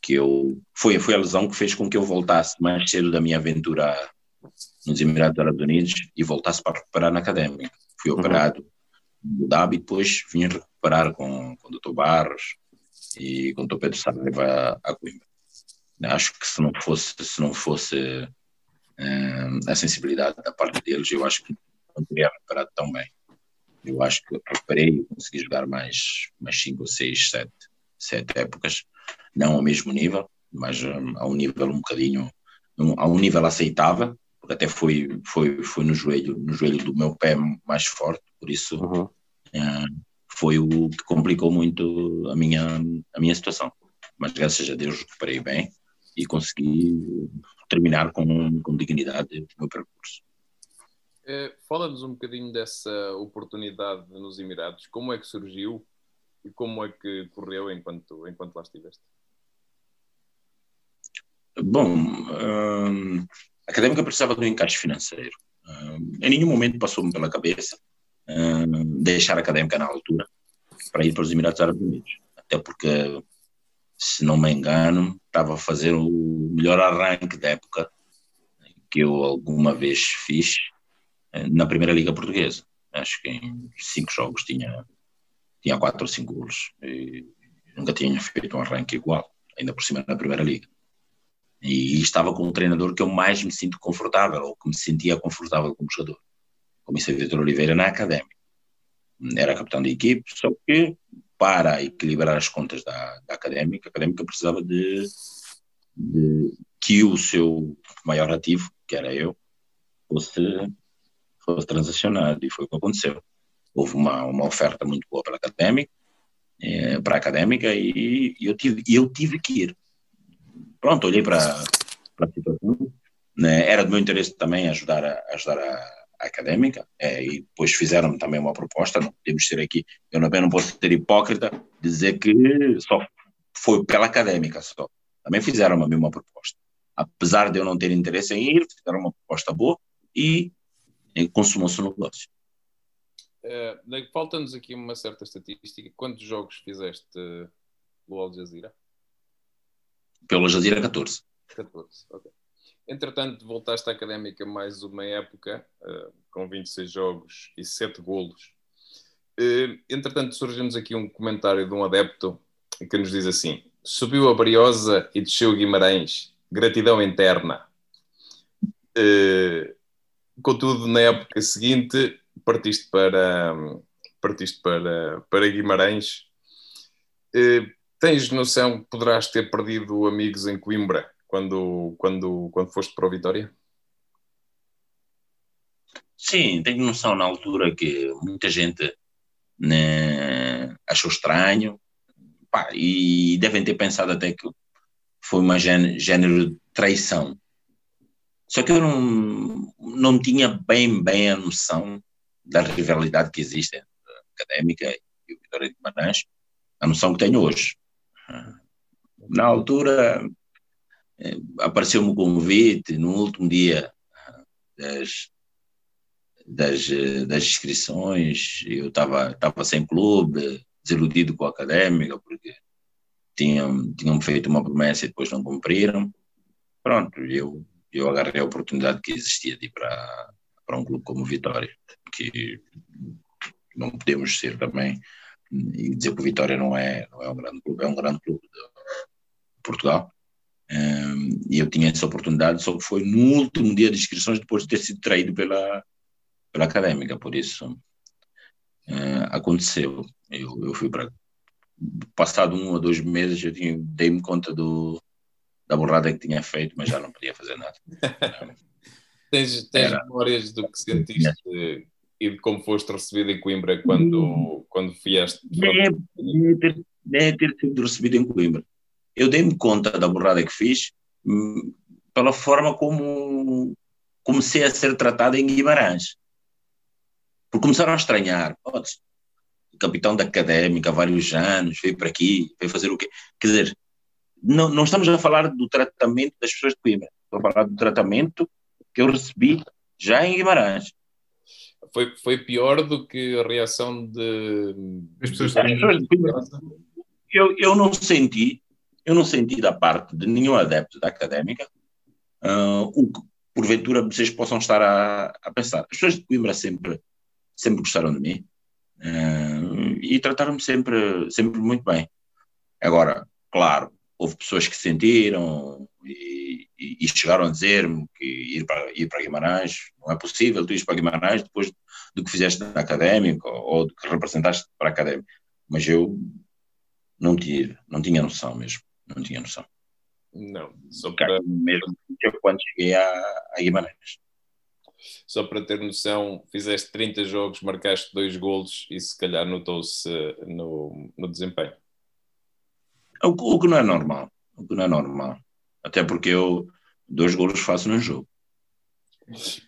que eu foi foi a lesão que fez com que eu voltasse mais cedo da minha aventura nos Emirados Árabes Unidos e voltasse para recuperar na académica. Fui uhum. operado no Dhabi e depois vim recuperar com, com o Dr. Barros e com o Dr. Pedro Saraiva a Coimbra. Acho que se não fosse se não fosse uh, a sensibilidade da parte deles, eu acho que não teria recuperado tão bem. Eu acho que recuperei e consegui jogar mais, mais 5 ou 6, 7, 7 épocas, não ao mesmo nível, mas um, a um nível um bocadinho, um, a um nível aceitável, até foi, foi, foi no joelho, no joelho do meu pé mais forte, por isso uhum. uh, foi o que complicou muito a minha, a minha situação. Mas graças a Deus recuperei bem e consegui terminar com, com dignidade o meu percurso. É, Fala-nos um bocadinho dessa oportunidade nos Emirados. Como é que surgiu e como é que correu enquanto, enquanto lá estiveste? Bom, hum, a académica precisava de um encaixe financeiro. Hum, em nenhum momento passou-me pela cabeça hum, deixar a académica na altura para ir para os Emirados Árabes Unidos. Até porque, se não me engano, estava a fazer o melhor arranque da época que eu alguma vez fiz na Primeira Liga Portuguesa. Acho que em cinco jogos tinha, tinha quatro ou cinco golos. E nunca tinha feito um arranque igual, ainda por cima na Primeira Liga. E estava com um treinador que eu mais me sinto confortável, ou que me sentia confortável como jogador. Comecei Vitor Oliveira na Académica. Era capitão de equipe, só que para equilibrar as contas da, da Académica, a Académica precisava de, de que o seu maior ativo, que era eu, fosse fosse transacionado e foi o que aconteceu. Houve uma, uma oferta muito boa para a académica, é, para a académica e, e eu tive eu tive que ir. Pronto, olhei para, a situação. Né? Era do meu interesse também ajudar a, ajudar a, a académica é, e depois fizeram também uma proposta. Não podemos ser aqui, eu não, eu não posso ser hipócrita dizer que só foi pela académica só. Também fizeram a mesma proposta. Apesar de eu não ter interesse em ir, fizeram uma proposta boa e consumou-se no negócio. Uh, Falta-nos aqui uma certa estatística. Quantos jogos fizeste no Al Jazeera? Pelo Al Jazeera, 14. 14, ok. Entretanto, voltaste à académica mais uma época, uh, com 26 jogos e 7 golos. Uh, entretanto, surge-nos aqui um comentário de um adepto que nos diz assim: Subiu a Briosa e desceu Guimarães, gratidão interna. Uh, Contudo, na época seguinte, partiste para, partiste para, para Guimarães. Eh, tens noção que poderás ter perdido amigos em Coimbra quando, quando, quando foste para o Vitória? Sim, tenho noção na altura que muita gente né, achou estranho pá, e devem ter pensado até que foi uma género de traição só que eu não, não tinha bem, bem a noção da rivalidade que existe entre a Académica e o Vitória de Guimarães, a noção que tenho hoje. Na altura, eh, apareceu-me o convite no último dia das, das, das inscrições, eu estava sem clube, desiludido com a Académica, porque tinham, tinham feito uma promessa e depois não cumpriram. Pronto, eu eu agarrei a oportunidade que existia de ir para, para um clube como Vitória, que não podemos ser também e dizer que o Vitória não é, não é um grande clube, é um grande clube de Portugal. Um, e eu tinha essa oportunidade, só que foi no último dia de inscrições, depois de ter sido traído pela, pela académica, por isso uh, aconteceu. Eu, eu fui para. Passado um ou dois meses, eu dei-me conta do, da borrada que tinha feito, mas já não podia fazer nada. <laughs> tens tens memórias do que sentiste e de como foste recebido em Coimbra quando, quando vieste? Deve ter, deve ter sido recebido em Coimbra. Eu dei-me conta da borrada que fiz hum, pela forma como comecei a ser tratado em Guimarães. Porque começaram a estranhar. Oh, capitão da académica vários anos, veio para aqui, veio fazer o quê? Quer dizer, não, não estamos a falar do tratamento das pessoas de Coimbra, estou a falar do tratamento que eu recebi Já em Guimarães. Foi, foi pior do que a reação de. As pessoas eu, eu não senti, eu não senti da parte de nenhum adepto da académica uh, o que porventura vocês possam estar a, a, pensar. As pessoas de Coimbra sempre, sempre gostaram de mim uh, e trataram-me sempre, sempre muito bem. Agora, claro, houve pessoas que sentiram e, e, e chegaram a dizer-me que ir para, ir para Guimarães não é possível, tu ires para Guimarães depois do que fizeste na académica ou, ou do que representaste para a académica. Mas eu não tinha, não tinha noção mesmo, não tinha noção. Não, só para... Mesmo quando cheguei a, a Guimarães. Só para ter noção, fizeste 30 jogos, marcaste dois golos e se calhar notou-se no, no desempenho. O, o, que não é normal, o que não é normal. Até porque eu dois golos faço num jogo.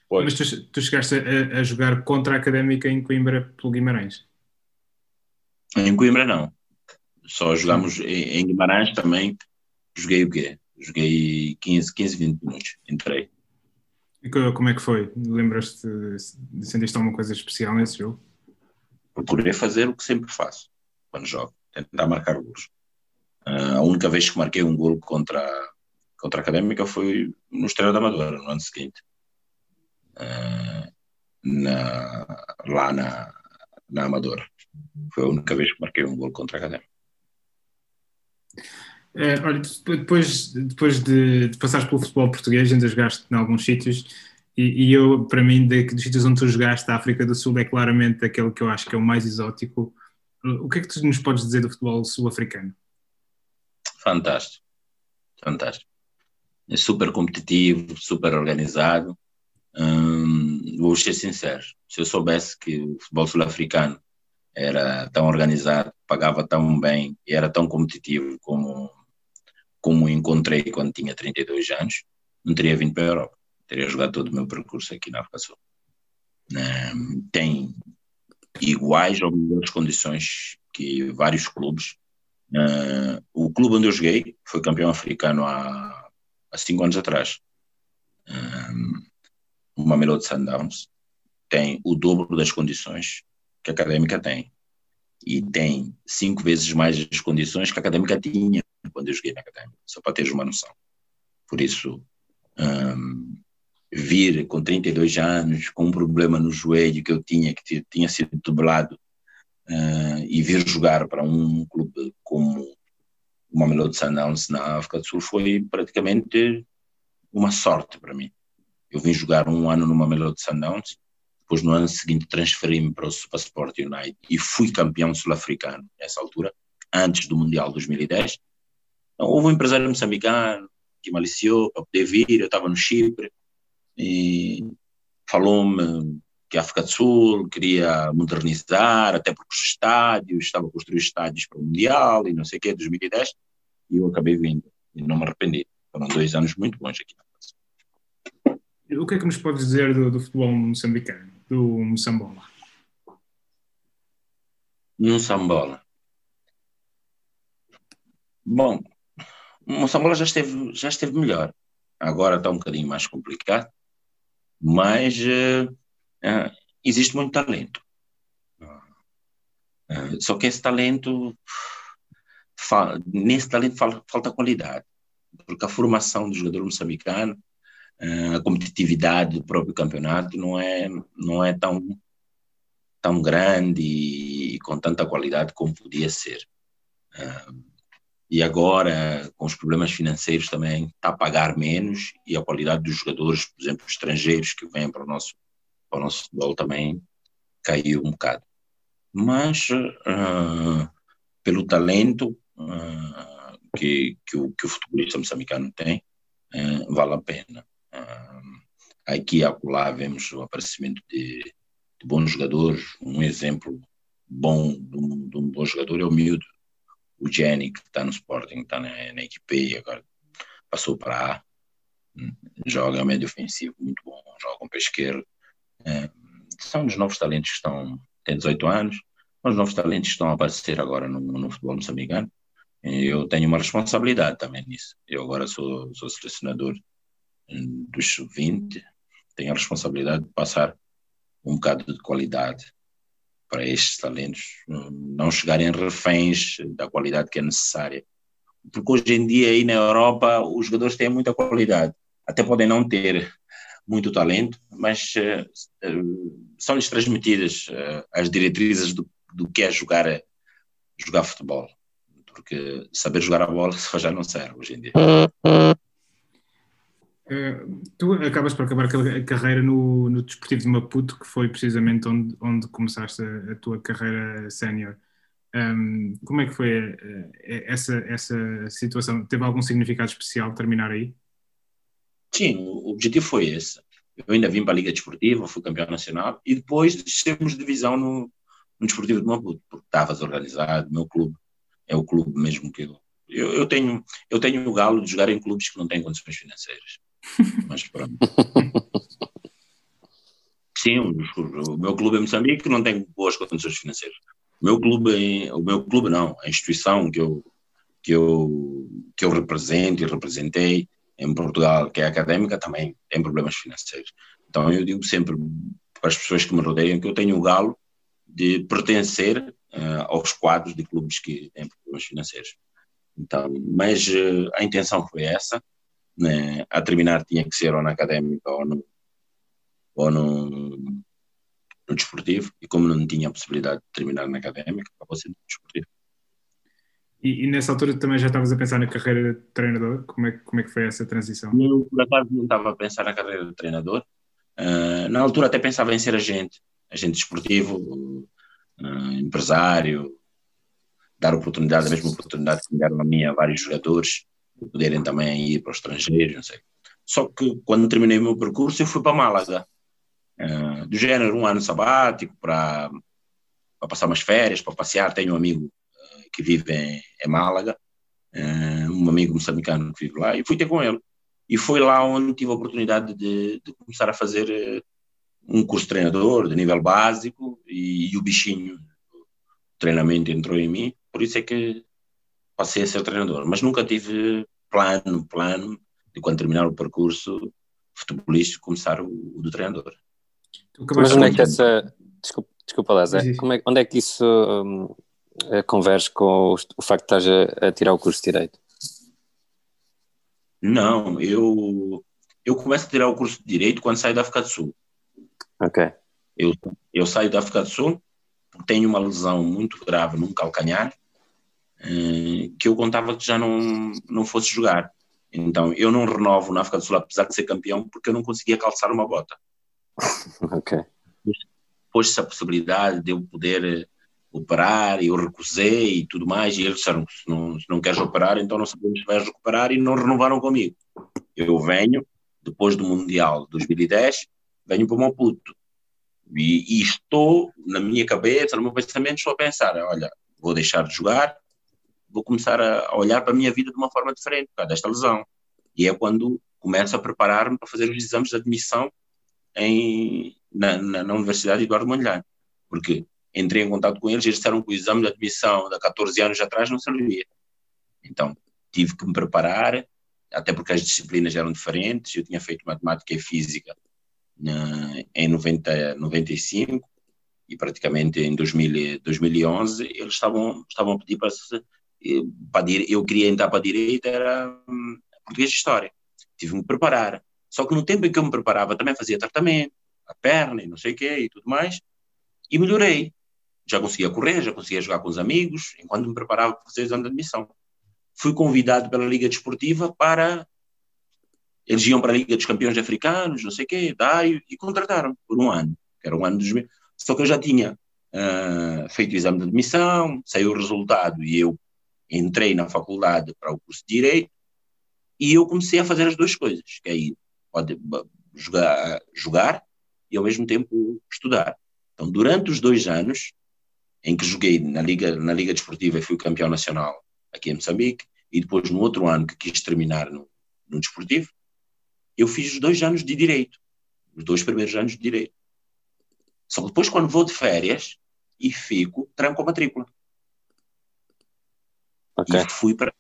Pois. Mas tu, tu chegaste a, a, jogar contra a Académica em Coimbra pelo Guimarães? Em Coimbra não. Só jogamos em, em Guimarães também. Joguei o quê? Joguei 15, 15 20 minutos. Entrei. E como é que foi? Lembras-te, sentiste alguma coisa especial nesse jogo? Procurei fazer o que sempre faço quando jogo, tentar marcar gols. Uh, a única vez que marquei um gol contra, contra a Académica foi no Estrela da Amadora, no ano seguinte. Uh, na, lá na, na Amadora. Foi a única vez que marquei um gol contra a Académica. É, olha, depois, depois de, de passares pelo futebol português, ainda jogaste em alguns sítios, e, e eu, para mim, de, dos sítios onde tu jogaste, a África do Sul é claramente aquele que eu acho que é o mais exótico. O que é que tu nos podes dizer do futebol sul-africano? Fantástico, fantástico. É super competitivo, super organizado. Hum, vou ser sincero, se eu soubesse que o futebol sul-africano era tão organizado, pagava tão bem e era tão competitivo como como encontrei quando tinha 32 anos, não teria vindo para a Europa. Teria jogado todo o meu percurso aqui na África Sul. Um, tem iguais ou melhores condições que vários clubes. Uh, o clube onde eu joguei foi campeão africano há, há cinco anos atrás. Um, o Mamelodi Sundowns tem o dobro das condições que a Académica tem. E tem cinco vezes mais as condições que a Académica tinha quando eu joguei na Académica, só para teres uma noção. Por isso, um, vir com 32 anos, com um problema no joelho que eu tinha, que tinha sido dublado, uh, e vir jogar para um clube como o Mamelodi Sundowns na África do Sul foi praticamente uma sorte para mim. Eu vim jogar um ano no Mamelodi Sundowns, depois no ano seguinte transferi-me para o Supersport United e fui campeão sul-africano nessa altura, antes do Mundial 2010, então, houve um empresário moçambicano que me aliciou para poder vir, eu estava no Chipre, e falou-me que a África do Sul queria modernizar, até porque os estádios, estava a construir estádios para o Mundial e não sei o que, 2010, e eu acabei vindo, e não me arrependi. Foram dois anos muito bons aqui na O que é que nos pode dizer do, do futebol moçambicano, do Moçambola? Moçambola. Bom, Moçambola já esteve, já esteve melhor. Agora está um bocadinho mais complicado, mas uh, uh, existe muito talento. Uh, só que esse talento, nesse talento falta, falta qualidade, porque a formação do jogador moçambicano, a competitividade do próprio campeonato não é, não é tão, tão grande e com tanta qualidade como podia ser. Uh, e agora, com os problemas financeiros também, está a pagar menos e a qualidade dos jogadores, por exemplo, estrangeiros que vêm para o nosso, o nosso futebol também caiu um bocado. Mas, uh, pelo talento uh, que, que, o, que o futebolista moçambicano tem, uh, vale a pena. aqui e acolá vemos o aparecimento de, de bons jogadores. Um exemplo bom de um, de um bom jogador é o miúdo o Jenny, que está no Sporting, está na, na equipe e agora passou para A, hum, joga médio ofensivo, muito bom, joga com pé esquerdo. É, são os novos talentos que estão, têm 18 anos, os novos talentos estão a aparecer agora no, no futebol moçambicano. Eu tenho uma responsabilidade também nisso. Eu agora sou, sou selecionador hum, dos sub-20, tenho a responsabilidade de passar um bocado de qualidade para estes talentos, não chegarem reféns da qualidade que é necessária. Porque hoje em dia aí na Europa os jogadores têm muita qualidade, até podem não ter muito talento, mas uh, uh, são-lhes transmitidas uh, as diretrizes do, do que é jogar, jogar futebol. Porque saber jogar a bola <laughs> só já não serve hoje em dia. Uh, tu acabas por acabar a carreira no, no Desportivo de Maputo, que foi precisamente onde, onde começaste a, a tua carreira sénior. Um, como é que foi essa, essa situação? Teve algum significado especial terminar aí? Sim, o objetivo foi esse. Eu ainda vim para a Liga Desportiva, fui campeão nacional e depois descemos de divisão no, no Desportivo de Maputo, porque estava desorganizado, meu clube é o clube mesmo que eu, eu, eu, tenho, eu tenho o galo de jogar em clubes que não têm condições financeiras. <laughs> Mas pronto. Sim, o, meu clube em Moçambique não tem boas condições financeiras. O meu clube, o meu clube não, a instituição que eu, que eu, que eu represento e representei em Portugal, que é académica, também tem problemas financeiros. Então eu digo sempre para as pessoas que me rodeiam que eu tenho o galo de pertencer uh, aos quadros de clubes que têm problemas financeiros. Então, mas uh, a intenção foi essa, né, a terminar tinha que ser ou na académica ou no, ou no, no desportivo, e como não tinha a possibilidade de terminar na académica, acabou sendo no desportivo. E, e, nessa altura também já estavas a pensar na carreira de treinador? Como é, como é que foi essa transição? Eu, por acaso, não estava a pensar na carreira de treinador. Uh, na altura até pensava em ser agente, agente desportivo, uh, empresário, dar oportunidade, a mesma oportunidade que me deram a mim a vários jogadores, poderem também ir para o estrangeiro, não sei. Só que quando terminei o meu percurso, eu fui para Málaga, uh, do género um ano sabático, para, para passar umas férias, para passear. Tenho um amigo que vive em, em Málaga, uh, um amigo moçambicano que vive lá, e fui ter com ele. E foi lá onde tive a oportunidade de, de começar a fazer um curso de treinador de nível básico, e, e o bichinho treinamento entrou em mim, por isso é que passei a ser treinador, mas nunca tive plano, plano de quando terminar o percurso futebolístico começar o, o do treinador. Mas onde é que essa. Desculpa, desculpa Lázaro, é, onde é que isso um, eh, converge com o, o, facto de estás a, a, tirar o curso de Direito? Não, eu, eu começo a tirar o curso de Direito quando saio da África do Sul. Ok. Eu, eu saio da África do Sul, tenho uma lesão muito grave num calcanhar eh, que eu contava que já não, não fosse jogar. Então eu não renovo na África do Sul, apesar de ser campeão, porque eu não conseguia calçar uma bota. <laughs> Ok. Pôs-se a possibilidade de eu poder eh, operar, eu recusei e tudo mais, e eles disseram: se não, se não queres operar, então não sabemos se vais recuperar, e não renovaram comigo. Eu venho, depois do Mundial de 2010, venho para o Maputo. E, e, estou, na minha cabeça, no meu pensamento, estou a pensar: olha, vou deixar de jogar, vou começar a, olhar para a minha vida de uma forma diferente, por causa desta lesão. E é quando começo a preparar-me para fazer os exames de admissão em, na, na, na Universidade Eduardo Mondlane. Porque entrei em contato com eles eles disseram que o exame de admissão de 14 anos atrás não servia. Então, tive que me preparar, até porque as disciplinas eram diferentes. Eu tinha feito matemática e física em 90, 95 e praticamente em 2000, 2011 eles estavam, estavam a pedir para se para, eu queria entrar para a direita, era hum, português de história. Tive que me preparar. Só que no tempo em que eu me preparava, também fazia tratamento, a perna e não sei o quê e tudo mais, e melhorei. Já conseguia correr, já conseguia jogar com os amigos, enquanto me preparava para fazer o exame de admissão. Fui convidado pela Liga Desportiva para. Eles iam para a Liga dos Campeões Africanos, não sei o quê, Dário, e contrataram por um ano, que era um ano. Só que eu já tinha uh, feito o exame de admissão, saiu o resultado e eu entrei na faculdade para o curso de Direito e eu comecei a fazer as duas coisas, que aí pode jogar, jogar e ao mesmo tempo estudar. Então, durante os dois anos em que joguei na Liga, na Liga Desportiva e fui campeão nacional aqui em Moçambique, e depois no outro ano que quis terminar no, no Desportivo, eu fiz os dois anos de Direito, os dois primeiros anos de Direito. Só que depois, quando vou de férias e fico, tranco a matrícula. Okay. E fui para,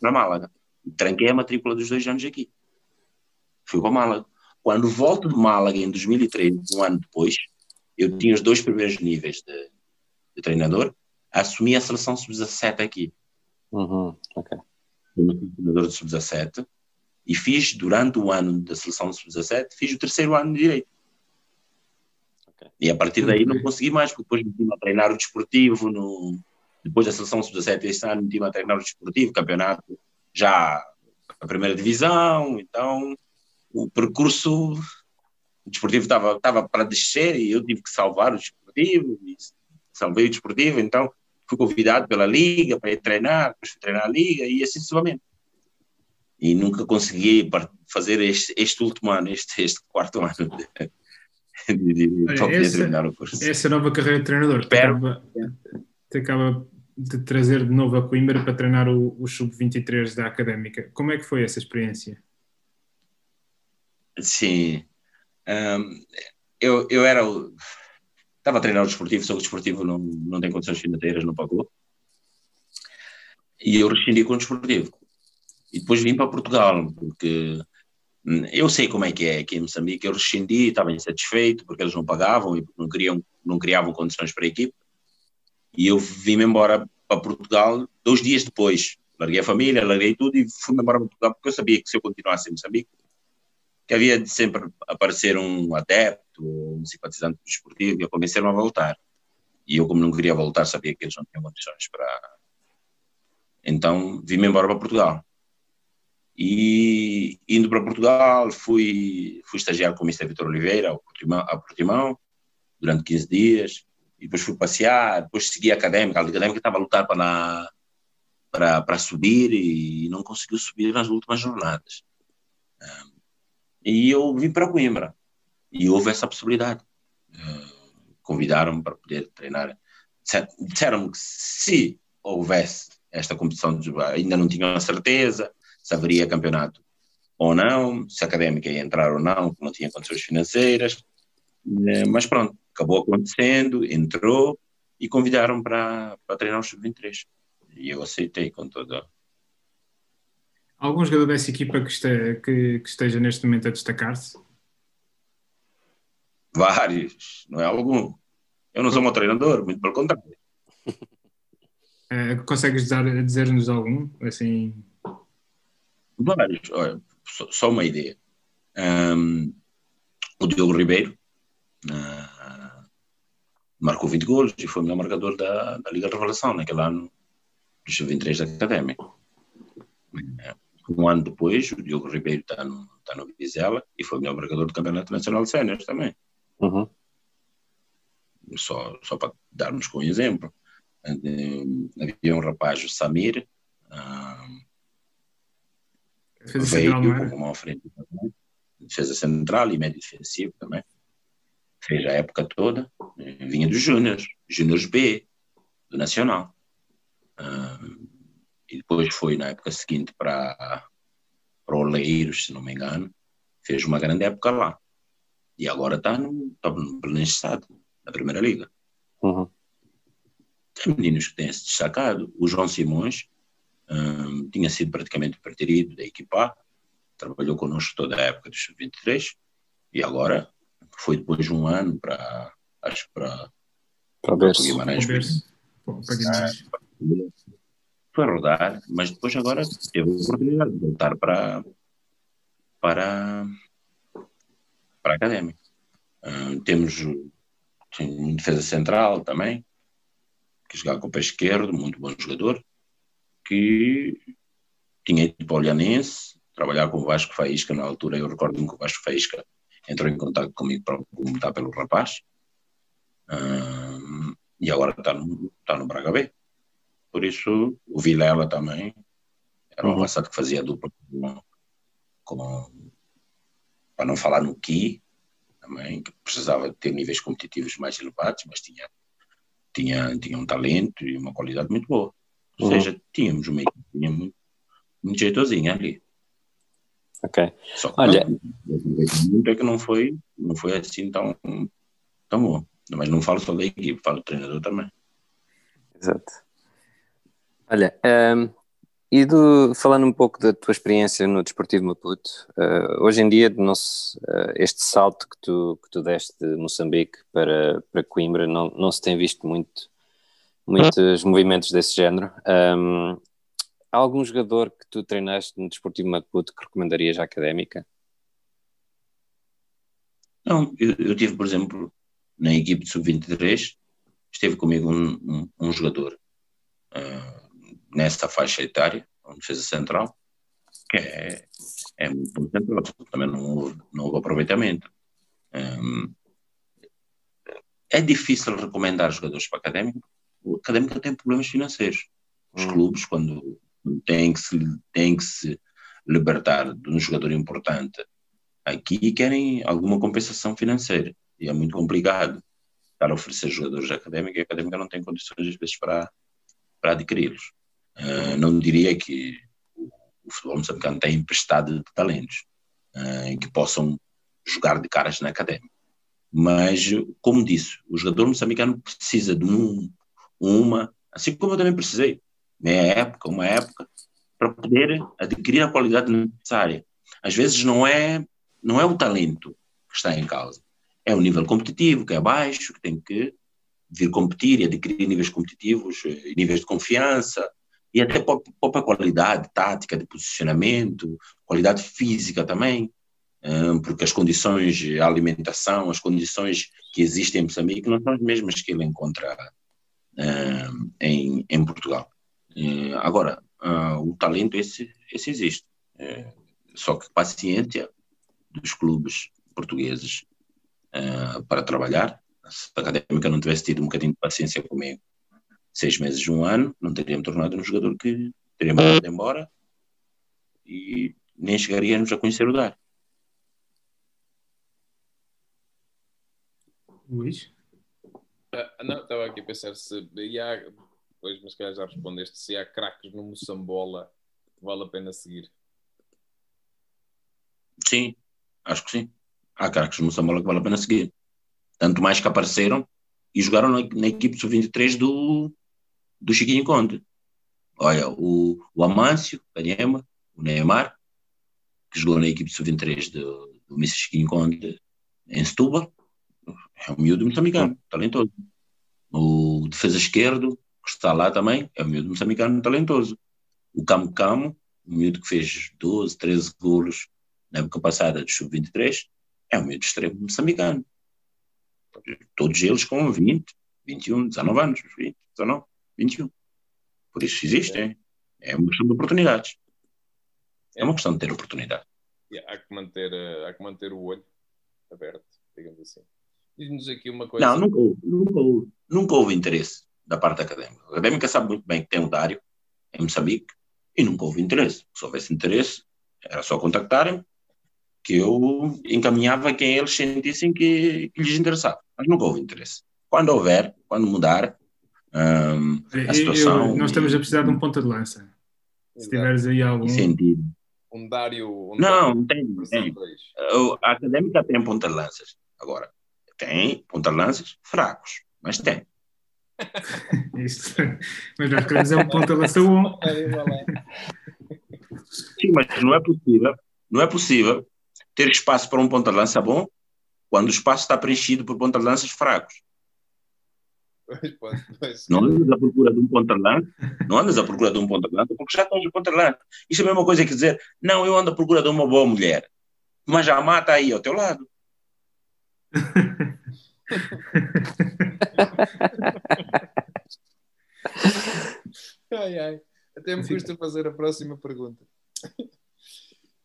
para Málaga. Tranquei a matrícula dos dois anos aqui. Fui para Málaga. Quando volto de Málaga em 2013, um ano depois, eu tinha os dois primeiros níveis de, de treinador, assumi a seleção sub-17 aqui. Uhum. Ok. Fui treinador de sub-17 e fiz, durante o ano da seleção sub-17, fiz o terceiro ano de Direito. Ok. E a partir daí não consegui mais, porque depois meti-me a treinar o desportivo, no, depois da seleção sub-17 este ano meti-me a treinar o desportivo, campeonato, já a primeira divisão, então o percurso o desportivo estava, estava para descer e eu tive que salvar o desportivo, e salvei o desportivo, então fui convidado pela liga para ir treinar, depois fui treinar a liga e assim sucessivamente. E nunca consegui fazer este, este último ano, este, este quarto ano de, de, de, de, Olha, essa- terminar o curso. Essa nova carreira de treinador te acaba, te acaba de trazer de novo a Coimbra para treinar o, o sub-23 da Académica. Como é que foi essa experiência? Sim. Ahm, eu, eu era. o- Estava a treinar o desportivo, só que o desportivo não, não tem condições financeiras, não pagou. E eu rescindi com o desportivo. E depois vim para Portugal, porque hum, eu sei como é que é aqui em Moçambique. Eu rescindi, estava insatisfeito, porque eles não pagavam e não, queriam, não criavam condições para a equipe. E eu vim-me embora para Portugal dois dias depois. Larguei a família, larguei tudo e fui-me embora para Portugal, porque eu sabia que se eu continuasse em Moçambique, que havia de sempre aparecer um adepto ou um simpatizante do desportivo e a convencer-me a voltar. E eu, como não queria voltar, sabia que eles não tinham condições para. Então, vim-me embora para Portugal. E indo para Portugal, fui, fui estagiar com o Mr. Vitor Oliveira, ao Portimão, a Portimão, durante 15 dias. E depois fui passear, depois segui a académica. A académica estava a lutar para, para, para subir e não conseguiu subir nas últimas jornadas. E eu vim para Coimbra. E houve essa possibilidade. Uh, Convidaram-me para poder treinar. Disser- Disseram-me que se houvesse esta competição, ainda não tinham a certeza se haveria campeonato ou não, se a académica ia entrar ou não, porque não tinha condições financeiras. Eh, Mas pronto, acabou acontecendo, entrou e convidaram para, para treinar o sub-23. E eu aceitei com toda. Algum jogador dessa equipa que, este- que- que esteja neste momento a destacar-se? Vários, não é algum. Eu não sou um treinador, muito pelo contrário. Eh, consegues dizer- dizer-nos algum? Assim, Vários. Olha, só, só uma ideia. Ahm, o Diogo Ribeiro ah, marcou 20 golos e foi o melhor marcador da, da Liga de Revelação naquele ano dos 23 da Académica. Um ano depois, o Diogo Ribeiro está no, está no Vizela e foi o melhor marcador do Campeonato Nacional de Séniores também. Uhum. Só, só para darmos com um exemplo. Eh, Havia um rapaz, o Samir, ah, defesa veio central, era? como uma frente também, defesa central e médio defensivo também. Fez a época toda, eh, vinha dos Júniors, Júniors B, do Nacional. Ah, e depois foi na época seguinte para, para Oleiros, se não me engano. Fez uma grande época lá. E agora está no, está no pleno estado, na Primeira Liga. Uhum. Tem meninos que têm se destacado. O João Simões hum, tinha sido praticamente preferido da equipa trabalhou connosco toda a época dos 23 e agora foi depois de um ano para, acho que para, para Guimarães. Foi rodar, mas depois agora teve a oportunidade de voltar para, para, para a académica. Hum, temos tem um defesa central também, que jogava com o pé esquerdo, muito bom jogador, que tinha ido para o Olhanense, trabalhar com o Vasco Faísca na altura, eu recordo-me que o Vasco Faísca entrou em contato comigo para perguntar pelo rapaz, Hum, e agora está no, está no Braga B. Por isso, o Vilela também era um Uhum. avançado que fazia dupla com, com- para não falar no Ki, também, que precisava ter níveis competitivos mais elevados, mas tinha, tinha, tinha um talento e uma qualidade muito boa. Ou Uhum. seja, tínhamos uma equipe muito, muito jeitosinha ali. Ok. Só que Olha- muito é que não foi, não foi assim tão, tão bom. Mas não falo só da equipe, falo do treinador também. Exato. Olha, hum, E do, falando um pouco da tua experiência no Desportivo Maputo, uh, hoje em dia se, uh, este salto que tu, que tu deste de Moçambique para, para Coimbra não, não se tem visto muito, muitos movimentos desse género. Um, há algum jogador que tu treinaste no Desportivo Maputo que recomendarias à Académica? Não, eu, eu tive, por exemplo, na equipe de sub-23, esteve comigo um, um, um jogador uh, nessa faixa etária, uma defesa central, que é, é muito central, também não houve, não houve aproveitamento. Um, é difícil recomendar jogadores para a académica. O académica tem problemas financeiros. Os hum. clubes, quando têm que, se, têm que se libertar de um jogador importante aqui, querem alguma compensação financeira. E é muito complicado estar a oferecer jogadores académicos e a académica não tem condições, às vezes, para, para adquiri-los. Uh, não diria que o, futebol moçambicano tem emprestado de talentos uh, que possam jogar de caras na académica. Mas, como disse, o jogador moçambicano precisa de um, uma, assim como eu também precisei, meia época, uma época, para poder adquirir a qualidade necessária. Às vezes não é, não é o talento que está em causa, é o nível competitivo que é baixo, que tem que vir competir e adquirir níveis competitivos, eh, níveis de confiança, e até própria qualidade tática de posicionamento, qualidade física também, porque as condições de alimentação, as condições que existem em Moçambique não são as mesmas que ele encontra em, em Portugal. Agora, o talento esse, esse existe, é, só que paciência dos clubes portugueses para trabalhar, se a académica não tivesse tido um bocadinho de paciência comigo, seis meses de um ano, não teria me tornado um jogador que teria mandado embora e nem chegaríamos a conhecer o Dar. Luís? Ah, não, estava aqui a pensar se há, pois, mas calhar já respondeste, se há craques no Moçambola vale a pena seguir. Sim, acho que sim. Há craques no Moçambola que vale a pena seguir. Tanto mais que apareceram e jogaram na, na equipe sub-23 do, do Chiquinho Conde. Olha, o, o Amâncio, Canhema, o Neymar, que jogou na equipe sub-23 do, do Mr. Chiquinho Conde em Setúbal, é um miúdo moçambicano, talentoso. O defesa esquerdo, que está lá também, é um miúdo moçambicano, talentoso. O Camo Camo, um miúdo que fez 12, 13 golos na época passada do sub-23, é um miúdo extremo moçambicano. Todos eles com 20, 21, 19 anos, 20, 19. 21. Por isso existem. É. é uma questão de oportunidades. É uma questão de ter oportunidade. há, que manter, há que manter o olho aberto, digamos assim. Diz-nos aqui uma coisa. Não, nunca houve, nunca houve, nunca houve interesse da parte académica. A académica sabe muito bem que tem o Dário em Moçambique e nunca houve interesse. Se houvesse interesse, era só contactarem que eu encaminhava quem eles sentissem que, que lhes interessava. Mas nunca houve interesse. Quando houver, quando mudar, um, a situação. Eu, nós estamos a precisar de um ponta de lança. Se tiveres aí algum. Sentido. Um Dário. Um não, não tem. tem. A académica tem ponta de lanças. Agora, tem ponta de lanças fracos, mas tem. <laughs> Isto. Mas nós queremos é um ponta de lança bom. <laughs> Sim, mas não é possível. Não é possível ter espaço para um ponta de lança bom quando o espaço está preenchido por ponta de lanças fracos. Não andas à procura de um ponta-lança, não andas à procura de um ponta-lança, porque já estás de ponta-lança. Isso é a mesma coisa que dizer, não, eu ando à procura de uma boa mulher, mas já mata aí ao teu lado. <laughs> ai, ai. Até me custa fazer a próxima pergunta.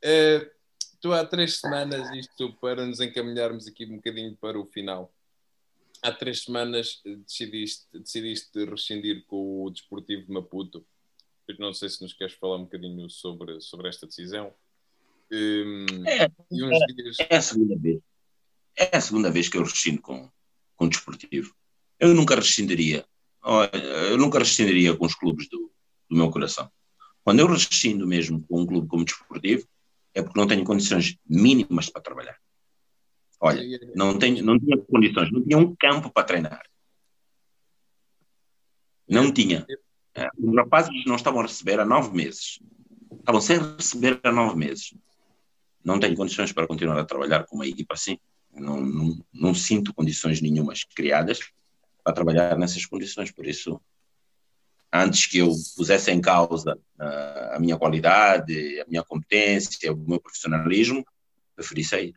Uh, <laughs> tu há três semanas, isto para nos encaminharmos aqui um bocadinho para o final, há três semanas decidiste, decidiste rescindir com o Desportivo de Maputo. Não sei se nos queres falar um bocadinho sobre, sobre esta decisão. Um, é, é, dias... é, a segunda vez. É a segunda vez que eu rescindo com, com o Desportivo. Eu nunca rescindiria. Eu nunca rescindiria com os clubes do, do meu coração. Quando eu rescindo mesmo com um clube como Desportivo, é porque não tenho condições mínimas para trabalhar. Olha, não, tenho, não tinha condições, não tinha um campo para treinar. Não tinha. Os rapazes não estavam a receber há nove meses. Estavam sem receber há nove meses. Não tenho condições para continuar a trabalhar com uma equipa assim. Não, não, não sinto condições nenhumas criadas para trabalhar nessas condições. Por isso, antes que eu pusesse em causa uh, a minha qualidade, a minha competência, o meu profissionalismo, preferi sair.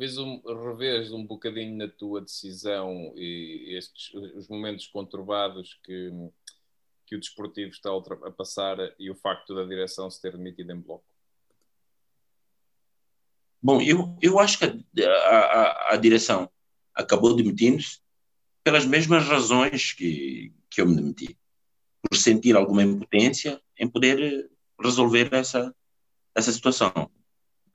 Vês um, revês um bocadinho na tua decisão e estes os momentos conturbados que, que o desportivo está a passar e o facto da direção se ter demitido em bloco? Bom, eu, eu acho que a, a, a direção acabou demitindo-se pelas mesmas razões que, que eu me demiti por sentir alguma impotência em poder resolver essa, essa situação.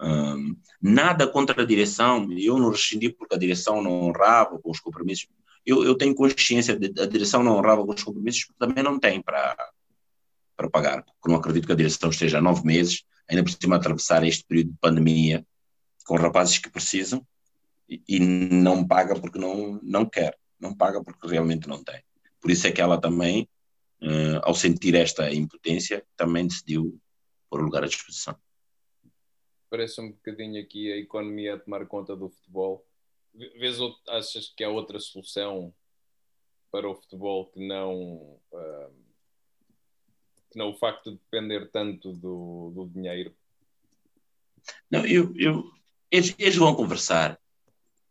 Um, nada contra a direção, eu não rescindi porque a direção não honrava com os compromissos. Eu, eu tenho consciência de a direção não honrava com os compromissos, também não tem para, para pagar. Porque não acredito que a direção esteja há nove meses, ainda por cima atravessar este período de pandemia com rapazes que precisam e, e não paga porque não, não quer, não paga porque realmente não tem. Por isso é que ela também uh, ao sentir esta impotência, também decidiu pôr o lugar à disposição. Parece um bocadinho aqui a economia a tomar conta do futebol. Vês, achas que há outra solução para o futebol que não, uh, que não o facto de depender tanto do, do dinheiro? Não, eu, eu, eles, eles vão conversar.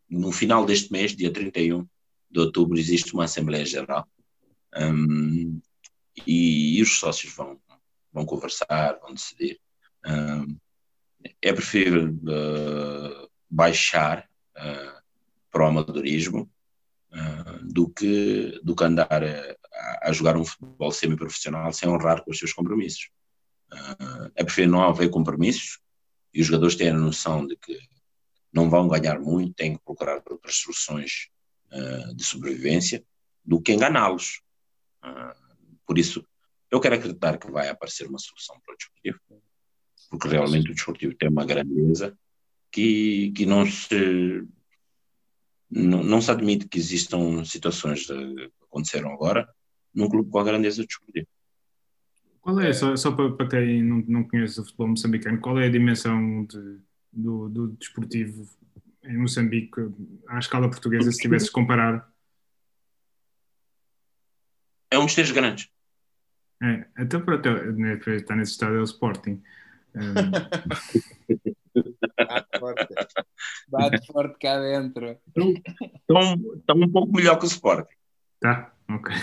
No final deste mês, dia 31 de outubro, existe uma Assembleia Geral. Um, e, e os sócios vão, vão conversar, vão decidir. Uh, é preferível uh, baixar uh, para o amadorismo do, que, do que andar a, a jogar um futebol semi-profissional sem honrar com os seus compromissos. é preferível não haver compromissos e os jogadores têm a noção de que não vão ganhar muito, têm que procurar outras soluções de sobrevivência do que enganá-los. Por isso, eu quero acreditar que vai aparecer uma solução para o desportivo, porque realmente o desportivo tem uma grandeza que, que não se não, não se admite que existam situações que aconteceram agora num clube com a grandeza do desportivo. Qual é, só, só para, para quem não, não conhece o futebol moçambicano, qual é a dimensão de, do, do desportivo em Moçambique à escala portuguesa, se tivesses comparar? É um dos três grandes. É, pronto, né, está nesse estado é o Sporting. Bate forte. Bate forte cá dentro. Estão um pouco melhor que o Sporting. Tá, ok.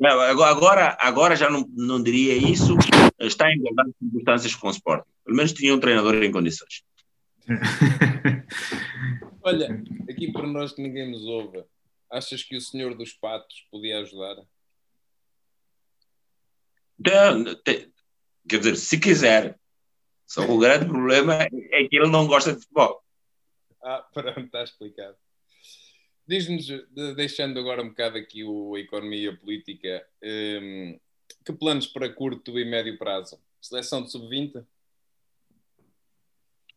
Agora, agora já não, não diria isso. Está em igualdade de circunstâncias com o Sporting. Pelo menos tinha um treinador em condições. Olha, aqui para nós que ninguém nos ouve, achas que o senhor dos patos podia ajudar? Quer dizer, se quiser. Só o grande problema é que ele não gosta de futebol. Ah, <laughs> pronto, está explicado. Diz-nos, deixando agora um bocado aqui o, a economia política, um, que planos para curto e médio prazo? Seleção de sub-20?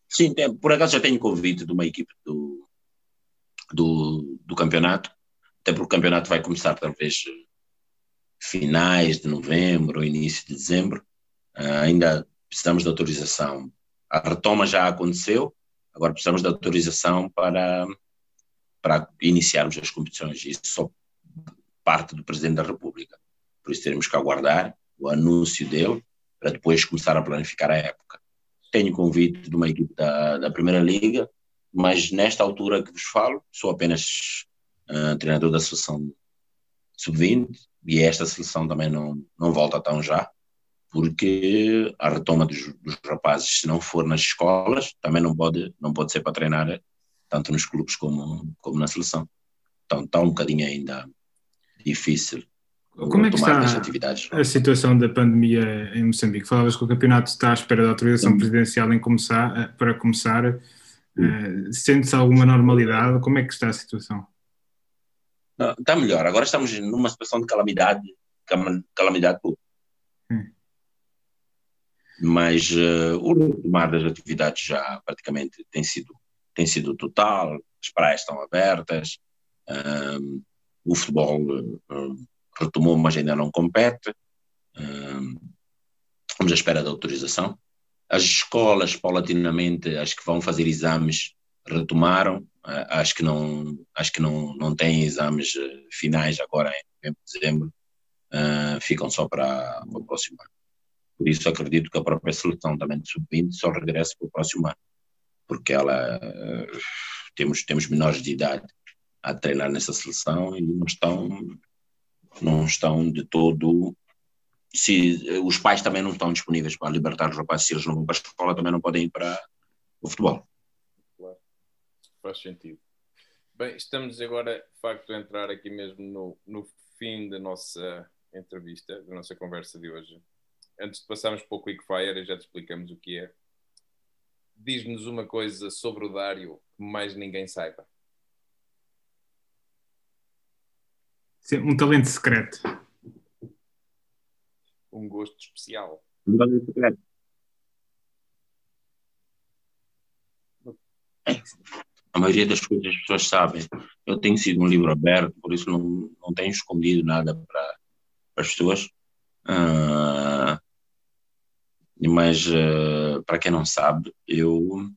Sim, tem, por acaso já tenho convite de uma equipe do, do, do campeonato, até porque o campeonato vai começar talvez finais de novembro, início de dezembro. Uh, ainda precisamos de autorização. A retoma já aconteceu, agora precisamos de autorização para, para iniciarmos as competições. Isso só parte do Presidente da República. Por isso teremos que aguardar o anúncio dele para depois começar a planificar a época. Tenho convite de uma equipe da, da Primeira Liga, mas nesta altura que vos falo, sou apenas uh, treinador da Seleção Sub-20 e esta seleção também não, não volta tão já, porque a retoma dos, dos, rapazes, se não for nas escolas, também não pode, não pode ser para treinar tanto nos clubes como, como na seleção. Então está um bocadinho ainda difícil. Como é que está a situação da pandemia em Moçambique? Falavas que o campeonato está à espera da autorização presidencial em começar, eh, para começar. Uh, Sente-se alguma normalidade? Como é que está a situação? Não, está melhor. Agora estamos numa situação de calamidade, calamidade pública. Mas uh, o retomar das atividades já praticamente tem sido, tem sido total, as praias estão abertas, um, o futebol uh, retomou, mas ainda não compete. Uh, estamos à espera da autorização. As escolas, paulatinamente, acho que vão fazer exames, retomaram. Uh, acho que não, acho que não, não têm exames finais agora em dezembro. Uh, ficam só para o próximo ano. Por isso acredito que a própria seleção também de sub-20 só regresse para o próximo ano, porque ela uh, temos temos menores de idade a treinar nessa seleção e não estão não estão de todo se os pais também não estão disponíveis para libertar os rapazes se eles não vão para a escola também não podem ir para o futebol. Claro. faz sentido. Bem estamos agora de facto a entrar aqui mesmo no, no fim da nossa entrevista da nossa conversa de hoje antes de passarmos para o Quickfire já te explicamos o que é diz-nos uma coisa sobre o Dário que mais ninguém saiba Um talento secreto. Um gosto especial. Um talento secreto. A maioria das coisas as pessoas sabem. Eu tenho sido um livro aberto, por isso não, não tenho escondido nada para, para as pessoas. Uh, mas uh, para quem não sabe, eu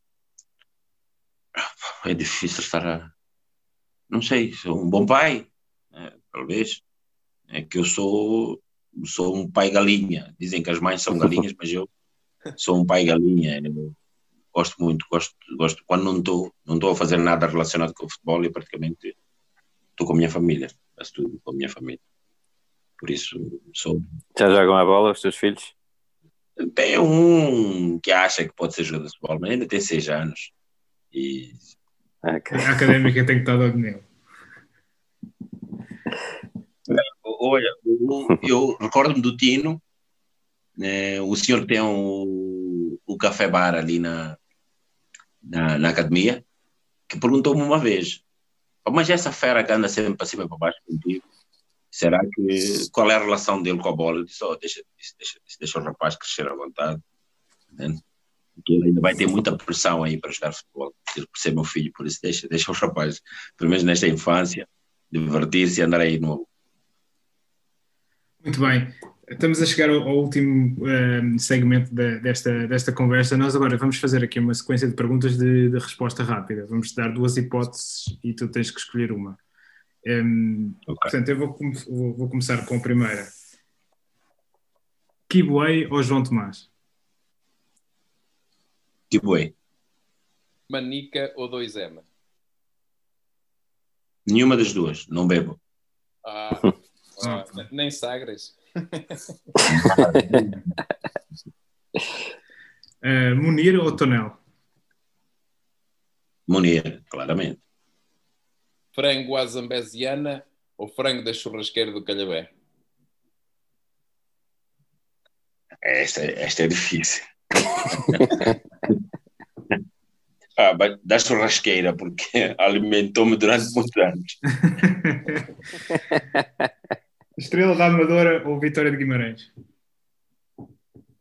é difícil estar a não sei, sou um bom pai, talvez, é que eu sou, sou um pai galinha. Dizem que as mães são galinhas, mas eu sou um pai galinha. Eu gosto muito, gosto, gosto. Quando não estou não estou a fazer nada relacionado com o futebol, eu praticamente estou com a minha família, faço tudo com a minha família. Por isso sou. Já jogam a bola os teus filhos? Tem um que acha que pode ser jogador de futebol, mas ainda tem seis anos. E... Okay. A académica tem que estar dando nele. Olha, eu, recordo-me do Tino, né, o senhor que tem o, o café bar ali na, na, na academia, que perguntou-me uma vez: oh, Mas essa fera que anda sempre para cima e para baixo contigo, será que. Qual é a relação dele com a bola? Eu disse: oh, deixa, deixa, deixa o rapaz crescer à vontade. Né? Porque ele ainda vai ter muita pressão aí para jogar futebol, por ser meu filho, por isso deixa, deixa os rapazes, pelo menos nesta infância, divertir-se e andar aí no. Muito bem. Estamos a chegar ao, ao último um, ehm, segmento de, desta, desta conversa. Nós agora vamos fazer aqui uma sequência de perguntas de, de resposta rápida. Vamos te dar duas hipóteses e tu tens que escolher uma. Um, okay. Portanto, eu vou, vou, vou, começar com a primeira. Kibuei ou João Tomás? Kibuei. Manica ou 2M? Nenhuma das duas, não bebo. Ah, <laughs> ah nem Sagres. uh, <laughs> Munir ou Tonel? Munir, claramente. Frango à zambesiana ou frango da churrasqueira do Calhabé? Esta, esta é difícil. <laughs> Ah, da churrasqueira, porque <laughs> alimentou-me durante muitos anos. <laughs> Estrela da Amadora ou Vitória de Guimarães?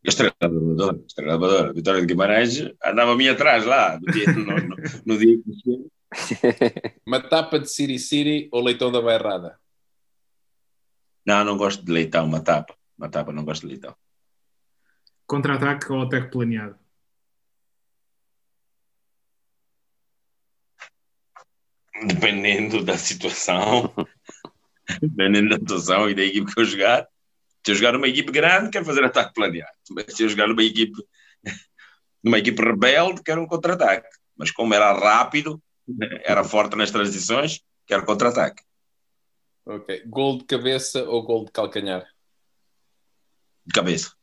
Estrela da Amadora, Estrela da Amadora. Vitória de Guimarães andava a mim atrás lá, no dia, no, no, no dia que Matapa de Siri Siri ou leitão da Bairrada? Não, não gosto de leitão, matapa. Matapa, não gosto de leitão. Contra-ataque ou ataque planeado? dependendo da situação, dependendo da situação e da equipe que eu jogar. Se eu jogar numa equipe grande, quero fazer ataque planeado. Mas se eu jogar numa equipe, numa equipe rebelde, quero um contra-ataque. Mas como era rápido, era forte nas transições, quero contra-ataque. Ok. Gol de cabeça ou gol de calcanhar? De cabeça.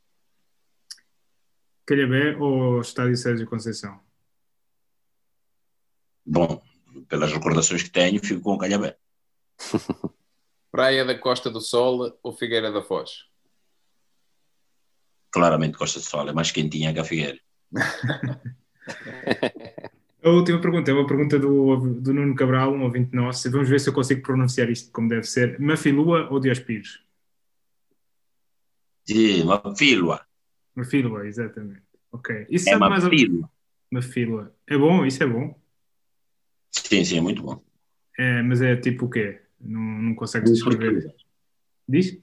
Calhabé ou Estádio Sérgio Conceição? Bom, pelas recordações que tenho, fico com o Calhabé. <laughs> Praia da Costa do Sol ou Figueira da Foz? Claramente Costa do Sol, é mais quentinha que a Figueira. <laughs> a última pergunta é uma pergunta do, do Nuno Cabral, um ouvinte nosso. Vamos ver se eu consigo pronunciar isto como deve ser. Mafilua ou Diospires? Sim, Mafilua. Mafilua, exatamente. Ok. Isso é Mafilua. Mais... Mafilua. É bom? Isso é bom? Sim, sim, é muito bom. É, mas é tipo o quê? Não, não consegues descrever? Diz?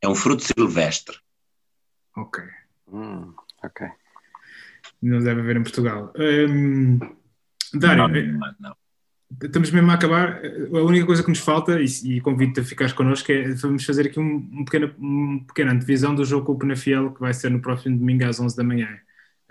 É um fruto silvestre. Ok. Hum, ok. Não deve haver em Portugal. Hum, Dário, não, eh, não, não. estamos mesmo a acabar. A única coisa que nos falta, e, e convido-te a ficares connosco, é vamos fazer aqui um, um pequena, uma pequena antevisão do jogo com o Penafiel, que vai ser no próximo domingo às 11 da manhã.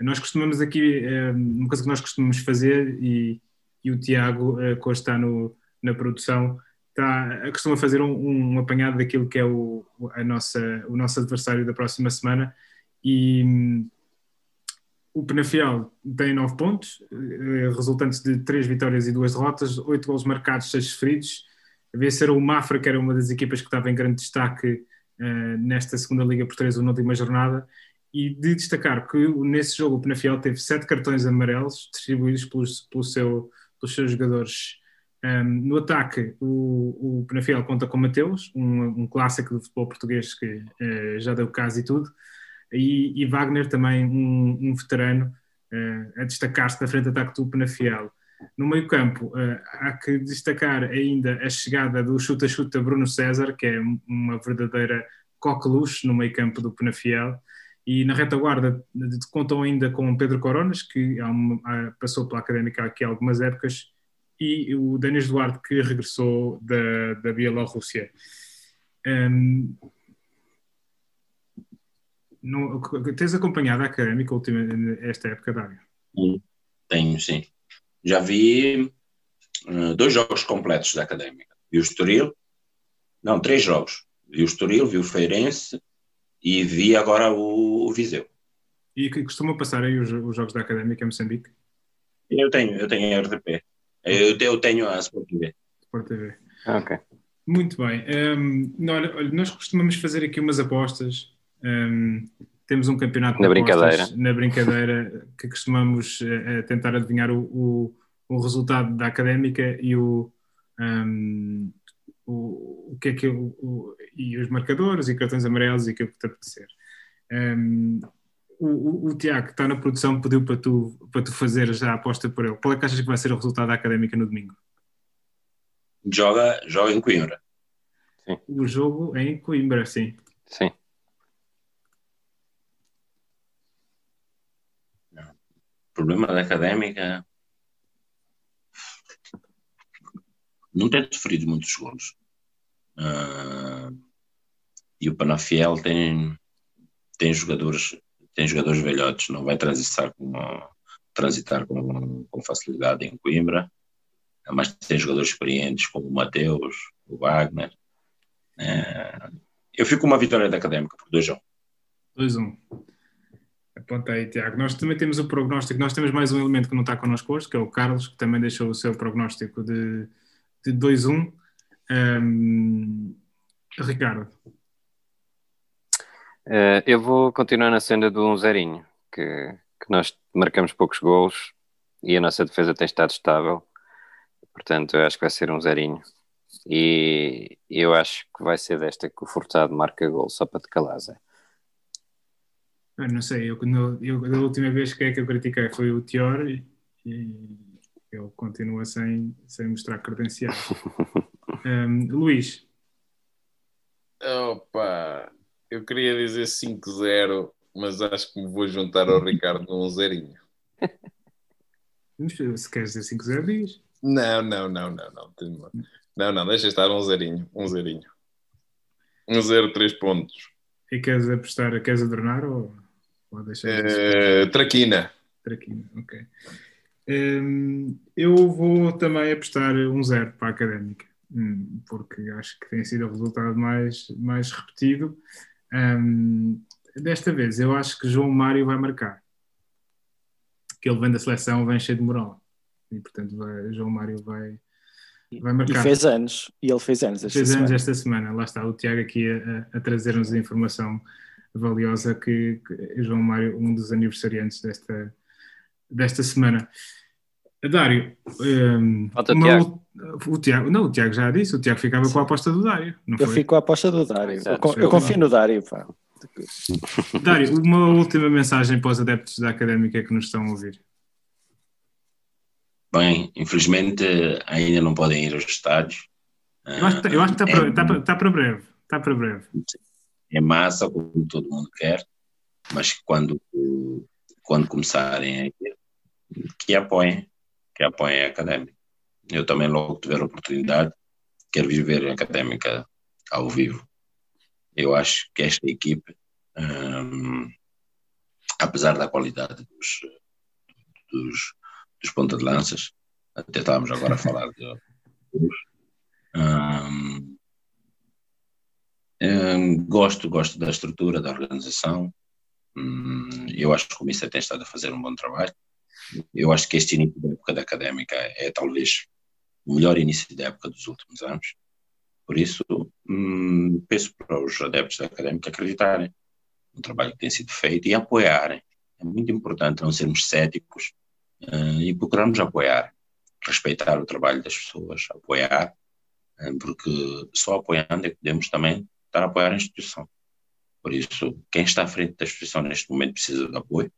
Nós costumamos aqui, uma coisa que nós costumamos fazer, e, e o Tiago, eh, que hoje está no, na produção, está, costuma fazer um, um apanhado daquilo que é o, a nossa, o nosso adversário da próxima semana. E o Penafiel tem 9 pontos, eh, resultantes de 3 vitórias e 2 derrotas, 8 gols marcados, 6 sofridos. A ver se era o Mafra, que era uma das equipas que estava em grande destaque uh, nesta segunda Liga Portuguesa, na última jornada. E de destacar que nesse jogo o Penafiel teve 7 cartões amarelos distribuídos pelos, pelo seu, pelos seus jogadores. Um, no ataque, o, o Penafiel conta com Mateus, um, um clássico do futebol português que uh, já deu caso e tudo e, e Wagner também um, um veterano uh, a destacar-se na frente de ataque do Penafiel. No meio campo, uh, há que destacar ainda a chegada do chuta-chuta Bruno César, que é uma verdadeira coqueluche no meio campo do Penafiel, e na retaguarda contam ainda com Pedro Coronas, que uma, passou pela Académica aqui há algumas épocas, e o Denis Duarte, que regressou da, da Bielorrússia. Um, não, tens acompanhado a académica última, esta época, Dário? Tenho, sim. Já vi uh, dois jogos completos da académica. Vi o Estoril, não, três jogos. Vi o Estoril, vi o Feirense e vi agora o, o Viseu. E que costuma passar aí os, os, jogos da académica em Moçambique? Eu tenho, eu tenho a RTP. Eu, eu tenho a Sport TV. Sport TV. Ah, ok. Muito bem. Um, nós costumamos fazer aqui umas apostas um, temos um campeonato na brincadeira. na brincadeira que costumamos uh, tentar adivinhar o, o, o, resultado da académica e o, um, o, o que é que o, e os marcadores e cartões amarelos e aquilo que te apetecer. Um, o, o, Tiago que está na produção pediu para tu, para tu fazer já a aposta por ele. Qual é que achas que vai ser o resultado da académica no domingo? Joga, joga em Coimbra. Sim. O jogo é em Coimbra, sim. Sim. Problema da académica não tem sofrido muitos gols. Uh, e o Panafiel tem, tem jogadores tem jogadores velhotes, não vai transitar com, transitar com, com facilidade em Coimbra, mas tem jogadores experientes como o Mateus, o Wagner. Uh, eu fico com uma vitória da Académica por 2 1 2-1. Aponta aí, Tiago. Nós também temos o prognóstico, nós temos mais um elemento que não está connosco hoje, que é o Carlos, que também deixou o seu prognóstico de, de 2-1. Um, Ricardo. Uh, eu vou continuar na senda do 1 um que, que nós marcamos poucos gols e a nossa defesa tem estado estável. Portanto, eu acho que vai ser um zerinho. E eu acho que vai ser desta que o Furtado marca gol, só para te calar, Zé. Eu não sei, eu, eu, da última vez que é que eu critiquei foi o Tior e, e ele continua sem, sem mostrar credenciais. <laughs> um, Luís. Opa, eu queria dizer 5-0, mas acho que me vou juntar ao Ricardo num zerinho. Se queres dizer 5-0, diz. Não, não, não, não, não. Não, não, deixa estar um zerinho, um zerinho. Um zero, três pontos. E queres apostar, queres adornar ou... Pode deixar uh, traquina. Traquina, ok. Um, eu vou também apostar um zero para a académica, hum, porque acho que tem sido o resultado mais, mais repetido. Um, desta vez, eu acho que João Mário vai marcar. Que ele vem da seleção, vem cheio de moral. E portanto, vai, João Mário vai, vai marcar. E fez anos, e ele fez anos esta fez semana. anos esta semana. Lá está o Tiago aqui a, a trazer-nos a informação valiosa que, que João Mário, um dos aniversariantes desta, desta semana. Dário, um, o, Tiago. o Tiago, não, o Tiago já disse, o Tiago ficava Sim. com a aposta do Dário. Não eu foi? fico com a aposta do Dário. Exato, eu, eu confio no Dário. Pá. Dário, uma última mensagem para os adeptos da académica que nos estão a ouvir. Bem, infelizmente ainda não podem ir aos estádios. Eu acho que, eu acho que está, para, está, para, está para breve. Está para breve. Em massa, como todo mundo quer, mas quando, quando começarem a ir, que apoiem, que apoiem a académica. Eu também, logo tiver a oportunidade, quero viver a académica ao vivo. Eu acho que esta equipe, hum, apesar da qualidade dos, dos, dos ponta de lanças, até estávamos agora a falar de. Um, um, gosto, gosto da estrutura, da organização. Um, eu acho que o Mister tem estado a fazer um bom trabalho. Eu acho que este início da época da académica é talvez o melhor início da época dos últimos anos. Por isso, hum, peço para os adeptos da académica acreditarem no trabalho que tem sido feito e apoiarem. É muito importante não sermos céticos e procurarmos apoiar, respeitar o trabalho das pessoas, apoiar, uh, porque só apoiando é que podemos também estar a apoiar a instituição. Por isso, quem está à frente da instituição neste momento precisa de apoio.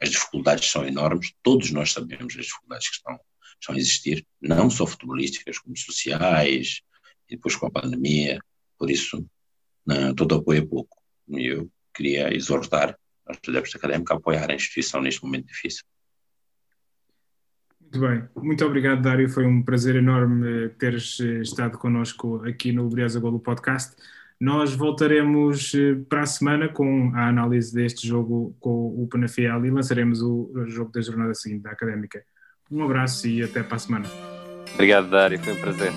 As dificuldades são enormes, todos nós sabemos as dificuldades que estão, estão a existir, não só futebolísticas, como sociais, e depois com a pandemia. Por isso, uh, todo apoio é pouco. E eu queria exortar os adeptos académicos a apoiar a instituição neste momento difícil. Muito bem, muito obrigado, Dário. Foi um prazer enorme teres eh, estado connosco aqui no Briosa Golo Podcast. Nós voltaremos eh, para a semana com a análise deste jogo com o Penafiel e lançaremos o jogo da jornada seguinte da Académica. Um abraço e até para a semana. Obrigado, Dário. Foi um prazer.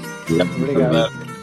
Obrigado.